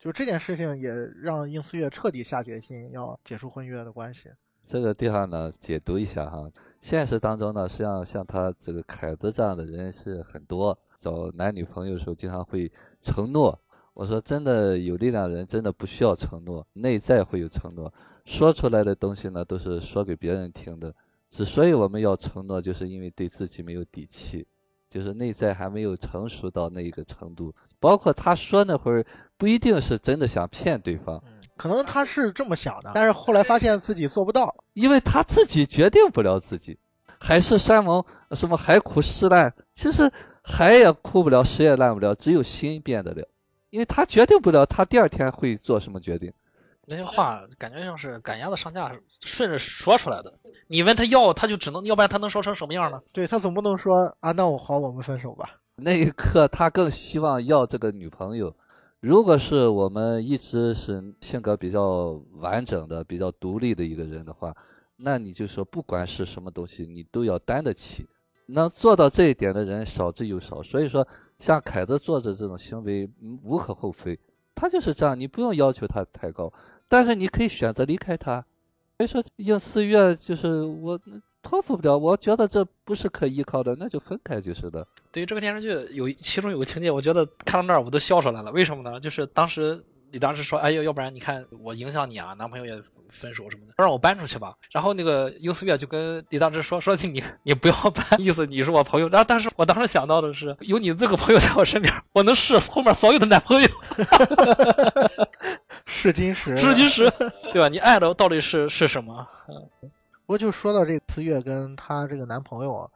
就这件事情也让应思月彻底下决心要解除婚约的关系。这个地方呢，解读一下哈。现实当中呢，实际上像他这个凯子这样的人是很多，找男女朋友的时候经常会承诺。我说真的，有力量的人真的不需要承诺，内在会有承诺，说出来的东西呢都是说给别人听的。之所以我们要承诺，就是因为对自己没有底气，就是内在还没有成熟到那一个程度。包括他说那会儿，不一定是真的想骗对方，可能他是这么想的，但是后来发现自己做不到。因为他自己决定不了自己。海誓山盟，什么海枯石烂，其实海也枯不了，石也烂不了，只有心变得了。因为他决定不了他第二天会做什么决定。那些话感觉像是赶鸭子上架，顺着说出来的。你问他要，他就只能，要不然他能说成什么样呢？对他总不能说啊，那我好，我们分手吧。那一刻，他更希望要这个女朋友。如果是我们一直是性格比较完整的、比较独立的一个人的话，那你就说，不管是什么东西，你都要担得起。能做到这一点的人少之又少。所以说，像凯子做的这种行为，无可厚非。他就是这样，你不用要求他太高，但是你可以选择离开他。所以说，应四月就是我托付不了，我觉得这不是可依靠的，那就分开就是了。对于这个电视剧有其中有个情节，我觉得看到那儿我都笑出来了。为什么呢？就是当时李当时说：“哎呀，要不然你看我影响你啊，男朋友也分手什么的，让我搬出去吧。”然后那个殷思月就跟李大志说：“说你你不要搬，意思你是我朋友。”然后但是我当时想到的是，有你这个朋友在我身边，我能试后面所有的男朋友，试金石，试金石，对吧？你爱的到底是是什么？不不过就说到这个思月跟她这个男朋友啊，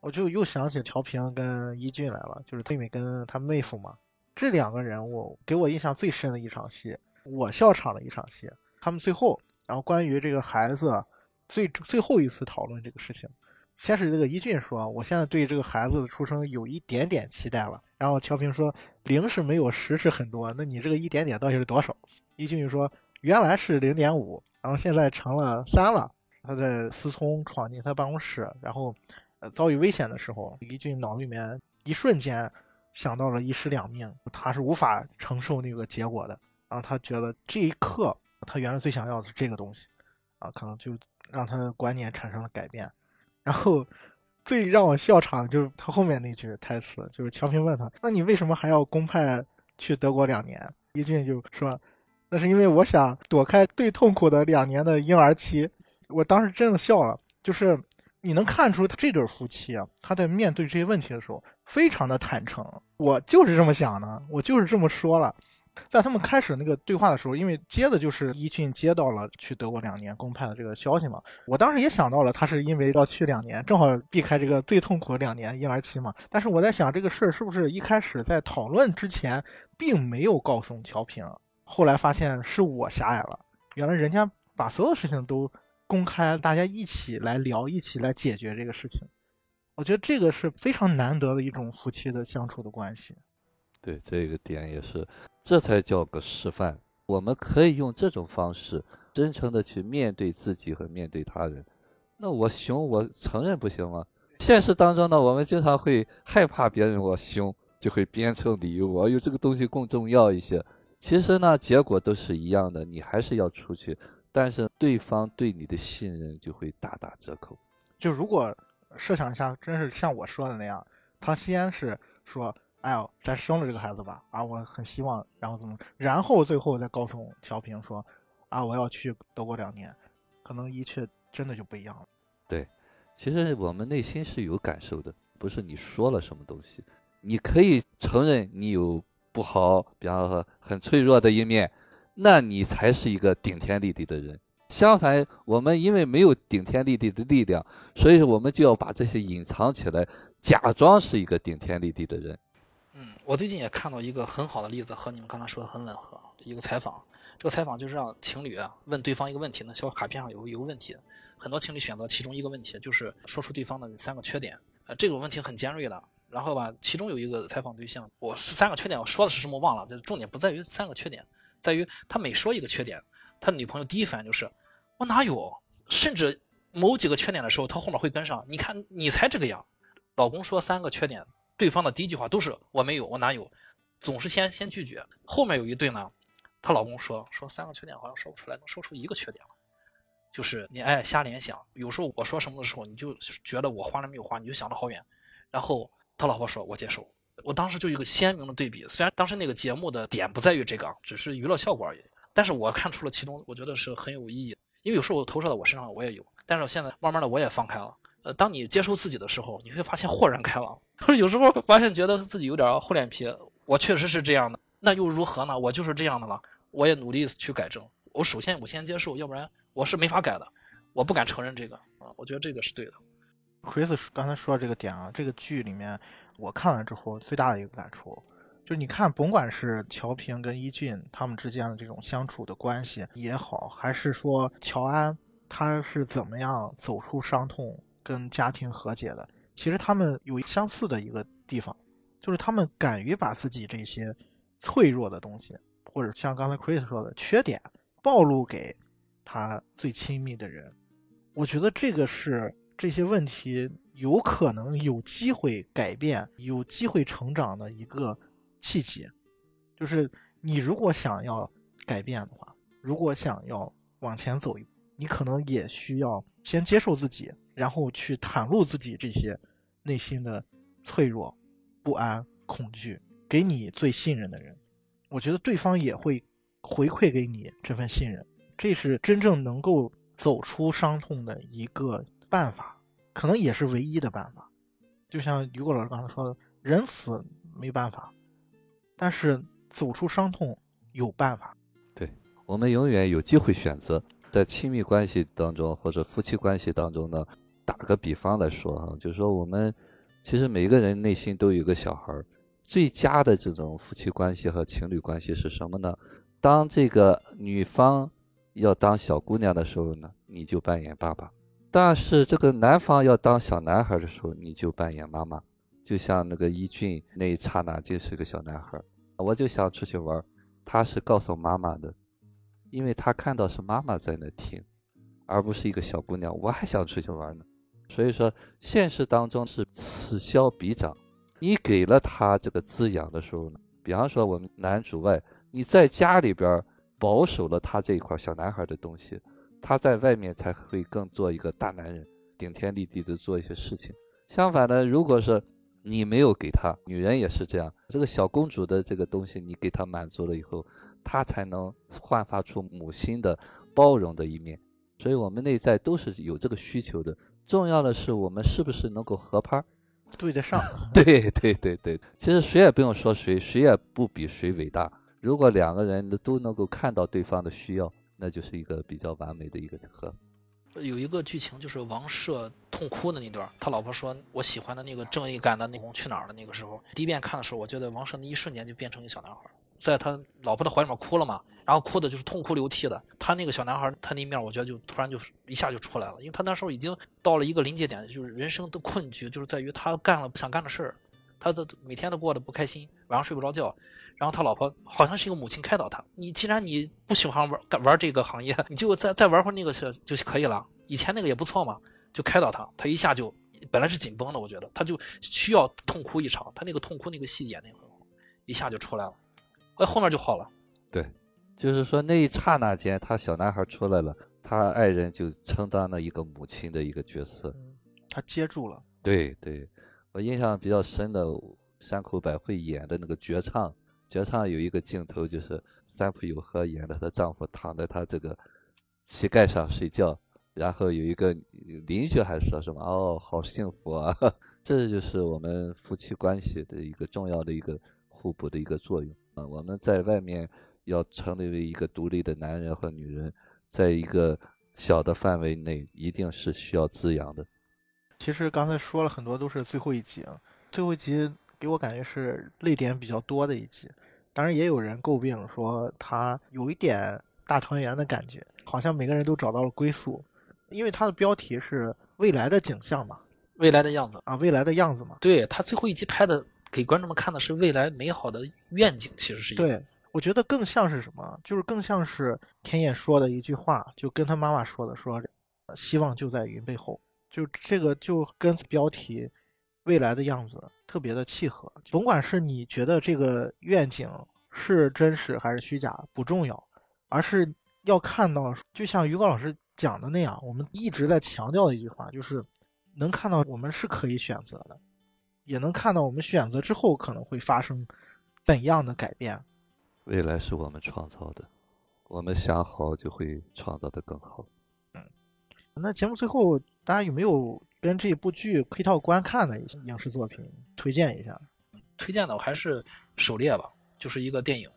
我就又想起乔平跟一俊来了，就是妹妹跟她妹夫嘛。这两个人物给我印象最深的一场戏，我笑场的一场戏。他们最后，然后关于这个孩子最最后一次讨论这个事情，先是这个一俊说：“我现在对这个孩子的出生有一点点期待了。”然后乔平说：“零是没有，十是很多，那你这个一点点到底是多少？”一俊就说：“原来是零点五，然后现在成了三了。”他在思聪闯进他办公室，然后呃遭遇危险的时候，李俊脑里面一瞬间想到了一尸两命，他是无法承受那个结果的。然后他觉得这一刻，他原来最想要的是这个东西，啊，可能就让他的观念产生了改变。然后最让我笑场的就是他后面那句台词，就是乔平问他：“那你为什么还要公派去德国两年？”一俊就说：“那是因为我想躲开最痛苦的两年的婴儿期。”我当时真的笑了，就是你能看出他这对夫妻啊，他在面对这些问题的时候非常的坦诚。我就是这么想的，我就是这么说了。在他们开始那个对话的时候，因为接的就是一俊接到了去德国两年公派的这个消息嘛，我当时也想到了他是因为要去两年，正好避开这个最痛苦的两年婴儿期嘛。但是我在想这个事儿是不是一开始在讨论之前并没有告诉乔平，后来发现是我狭隘了，原来人家把所有事情都。公开，大家一起来聊，一起来解决这个事情。我觉得这个是非常难得的一种夫妻的相处的关系。对，这个点也是，这才叫个示范。我们可以用这种方式，真诚的去面对自己和面对他人。那我凶，我承认不行吗？现实当中呢，我们经常会害怕别人我凶，就会编成理由，我有这个东西更重要一些。其实呢，结果都是一样的，你还是要出去，但是对方对你的信任就会大打折扣。就如果设想一下，真是像我说的那样，他先是说：“哎呦，咱生了这个孩子吧，啊，我很希望，然后怎么，然后最后再告诉乔平说：啊，我要去德国两年，可能一切真的就不一样了。”对，其实我们内心是有感受的，不是你说了什么东西，你可以承认你有。不好，比方说很脆弱的一面，那你才是一个顶天立地的人。相反，我们因为没有顶天立地的力量，所以说我们就要把这些隐藏起来，假装是一个顶天立地的人。嗯，我最近也看到一个很好的例子，和你们刚才说的很吻合。一个采访，这个采访就是让情侣啊问对方一个问题呢，小卡片上有有个问题，很多情侣选择其中一个问题，就是说出对方的三个缺点。呃，这种问题很尖锐的。然后吧，其中有一个采访对象，我三个缺点我说的是什么忘了，这重点不在于三个缺点，在于他每说一个缺点，他女朋友第一反应就是我哪有，甚至某几个缺点的时候，他后面会跟上，你看你才这个样。老公说三个缺点，对方的第一句话都是我没有，我哪有，总是先先拒绝。后面有一对呢，她老公说说三个缺点好像说不出来，能说出一个缺点就是你爱瞎联想，有时候我说什么的时候，你就觉得我话里没有话，你就想得好远，然后。他老婆说：“我接受。”我当时就一个鲜明的对比。虽然当时那个节目的点不在于这个，只是娱乐效果而已，但是我看出了其中，我觉得是很有意义。因为有时候我投射到我身上，我也有。但是现在慢慢的我也放开了。呃，当你接受自己的时候，你会发现豁然开朗。有时候发现觉得自己有点厚脸皮，我确实是这样的，那又如何呢？我就是这样的了，我也努力去改正。我首先我先接受，要不然我是没法改的。我不敢承认这个啊，我觉得这个是对的。Chris 刚才说的这个点啊，这个剧里面。我看完之后最大的一个感触，就是你看，甭管是乔平跟一俊他们之间的这种相处的关系也好，还是说乔安他是怎么样走出伤痛跟家庭和解的，其实他们有相似的一个地方，就是他们敢于把自己这些脆弱的东西，或者像刚才 Chris 说的缺点，暴露给他最亲密的人。我觉得这个是这些问题。有可能有机会改变、有机会成长的一个契机，就是你如果想要改变的话，如果想要往前走一步，你可能也需要先接受自己，然后去袒露自己这些内心的脆弱、不安、恐惧，给你最信任的人，我觉得对方也会回馈给你这份信任，这是真正能够走出伤痛的一个办法。可能也是唯一的办法，就像于果老师刚才说的，人死没办法，但是走出伤痛有办法。对我们永远有机会选择，在亲密关系当中或者夫妻关系当中呢，打个比方来说哈，就是说我们其实每个人内心都有个小孩儿，最佳的这种夫妻关系和情侣关系是什么呢？当这个女方要当小姑娘的时候呢，你就扮演爸爸。但是这个男方要当小男孩的时候，你就扮演妈妈，就像那个一俊那一刹那就是个小男孩，我就想出去玩，他是告诉妈妈的，因为他看到是妈妈在那听，而不是一个小姑娘，我还想出去玩呢。所以说，现实当中是此消彼长，你给了他这个滋养的时候呢，比方说我们男主外，你在家里边保守了他这一块小男孩的东西。他在外面才会更做一个大男人，顶天立地的做一些事情。相反的，如果是你没有给他，女人也是这样，这个小公主的这个东西你给她满足了以后，她才能焕发出母亲的包容的一面。所以，我们内在都是有这个需求的。重要的是我们是不是能够合拍，对得上。对对对对，其实谁也不用说谁，谁也不比谁伟大。如果两个人都能够看到对方的需要。那就是一个比较完美的一个合。有一个剧情就是王赦痛哭的那段，他老婆说：“我喜欢的那个正义感的那去哪儿了？”那个时候，第一遍看的时候，我觉得王赦那一瞬间就变成一个小男孩，在他老婆的怀里面哭了嘛，然后哭的就是痛哭流涕的。他那个小男孩，他那面我觉得就突然就一下就出来了，因为他那时候已经到了一个临界点，就是人生的困局，就是在于他干了不想干的事儿，他的每天都过得不开心，晚上睡不着觉。然后他老婆好像是一个母亲开导他，你既然你不喜欢玩玩这个行业，你就再再玩会那个是就可以了。以前那个也不错嘛，就开导他，他一下就本来是紧绷的，我觉得他就需要痛哭一场，他那个痛哭那个戏演的很好，一下就出来了，哎，后面就好了。对，就是说那一刹那间，他小男孩出来了，他爱人就承担了一个母亲的一个角色。嗯，他接住了。对对，我印象比较深的山口百惠演的那个绝唱，绝唱有一个镜头就是三浦友和演的她丈夫躺在她这个膝盖上睡觉，然后有一个邻居还说什么哦，好幸福啊，这就是我们夫妻关系的一个重要的一个互补的一个作用啊。我们在外面要成为一个独立的男人和女人，在一个小的范围内，一定是需要滋养的。其实刚才说了很多，都是最后一集，最后一集给我感觉是泪点比较多的一集。当然，也有人诟病说他有一点大团圆的感觉，好像每个人都找到了归宿。因为它的标题是未来的景象嘛，未来的样子啊，未来的样子嘛。对他最后一集拍的，给观众们看的是未来美好的愿景，其实是一对。我觉得更像是什么？就是更像是天眼说的一句话，就跟他妈妈说的，说希望就在云背后。就这个就跟标题未来的样子特别的契合。甭管是你觉得这个愿景是真实还是虚假不重要，而是要看到，就像于高老师。讲的那样，我们一直在强调的一句话就是，能看到我们是可以选择的，也能看到我们选择之后可能会发生怎样的改变。未来是我们创造的，我们想好就会创造的更好。嗯，那节目最后，大家有没有跟这部剧配套观看的一些影视作品推荐一下？推荐的我还是《狩猎》吧，就是一个电影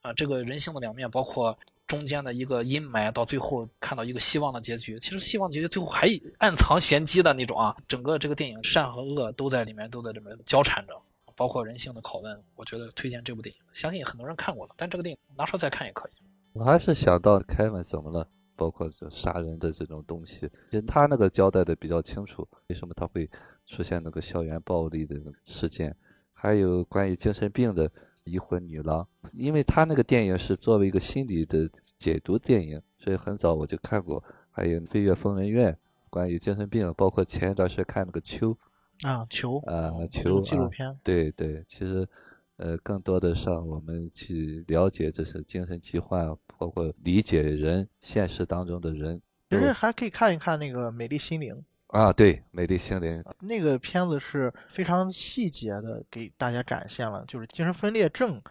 啊，这个人性的两面，包括。中间的一个阴霾，到最后看到一个希望的结局。其实希望结局最后还暗藏玄机的那种啊！整个这个电影善和恶都在里面，都在里面交缠着，包括人性的拷问。我觉得推荐这部电影，相信很多人看过了，但这个电影拿出来再看也可以。我还是想到凯文怎么了，包括这杀人的这种东西，其实他那个交代的比较清楚，为什么他会出现那个校园暴力的事件，还有关于精神病的。已婚女郎，因为他那个电影是作为一个心理的解读电影，所以很早我就看过。还有《飞越疯人院》，关于精神病，包括前一段时间看那个《秋》啊，《秋》啊，《秋》纪录片。对对，其实呃，更多的上我们去了解这些精神疾患，包括理解人现实当中的人。其实还可以看一看那个《美丽心灵》。啊，对，美丽心灵那个片子是非常细节的，给大家展现了就是精神分裂症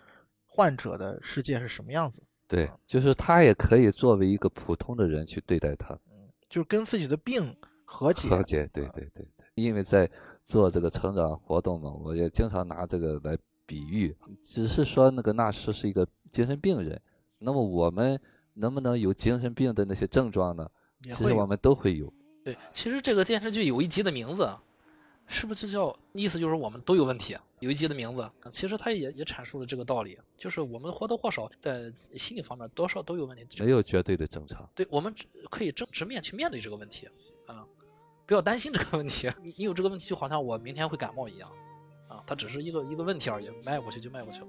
患者的世界是什么样子。对，就是他也可以作为一个普通的人去对待他，嗯，就是跟自己的病和解。和解，对对对对。因为在做这个成长活动嘛，我也经常拿这个来比喻，只是说那个纳什是一个精神病人，那么我们能不能有精神病的那些症状呢？其实我们都会有。对，其实这个电视剧有一集的名字，是不是就叫意思就是我们都有问题？有一集的名字，其实它也也阐述了这个道理，就是我们或多或少在心理方面多少都有问题。没有绝对的正常。对，我们可以正直面去面对这个问题啊，不要担心这个问题。你你有这个问题，就好像我明天会感冒一样啊，它只是一个一个问题而已，迈过去就迈过去了。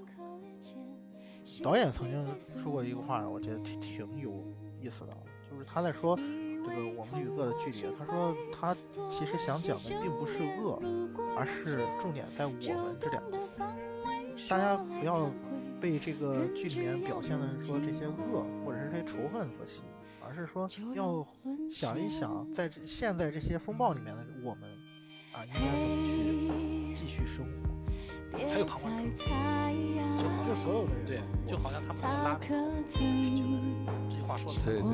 导演曾经说过一个话，我觉得挺挺有意思的，就是他在说。这个我们与恶的距离，他说他其实想讲的并不是恶，而是重点在“我们”这两个字。大家不要被这个剧里面表现的说这些恶或者是这些仇恨所吸引，而是说要想一想，在现在这些风暴里面的我们啊，应该怎么去继续生活？还有旁观者，所有的人，对，就好像他们拉那个失去的人，这句话说的对对对。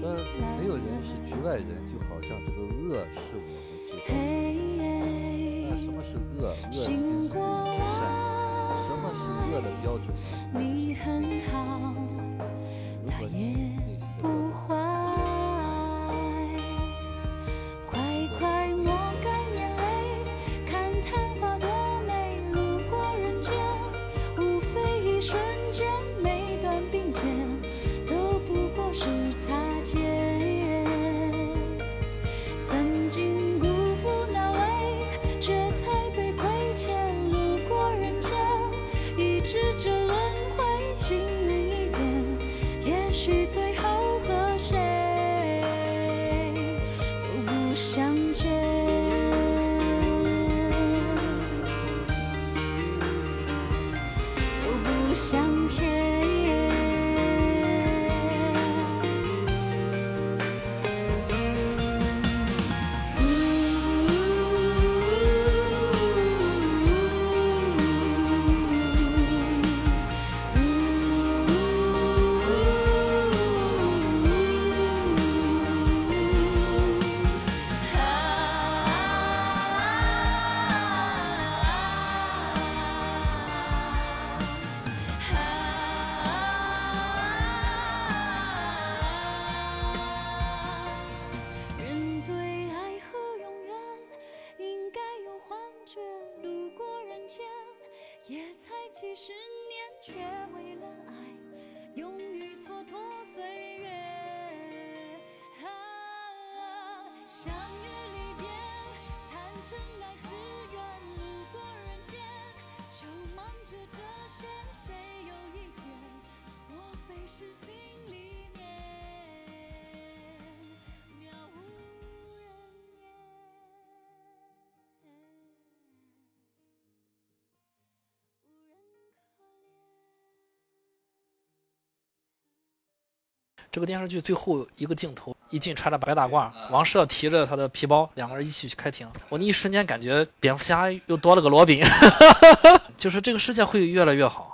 说没有人是局外人，就好像这个恶是我们知道。那什么是恶？恶一定是善。什么是恶的标准呢？如果你这个电视剧最后一个镜头，一进穿着白大褂，王赦提着他的皮包，两个人一起去开庭。我那一瞬间感觉蝙蝠侠又多了个罗宾，就是这个世界会越来越好。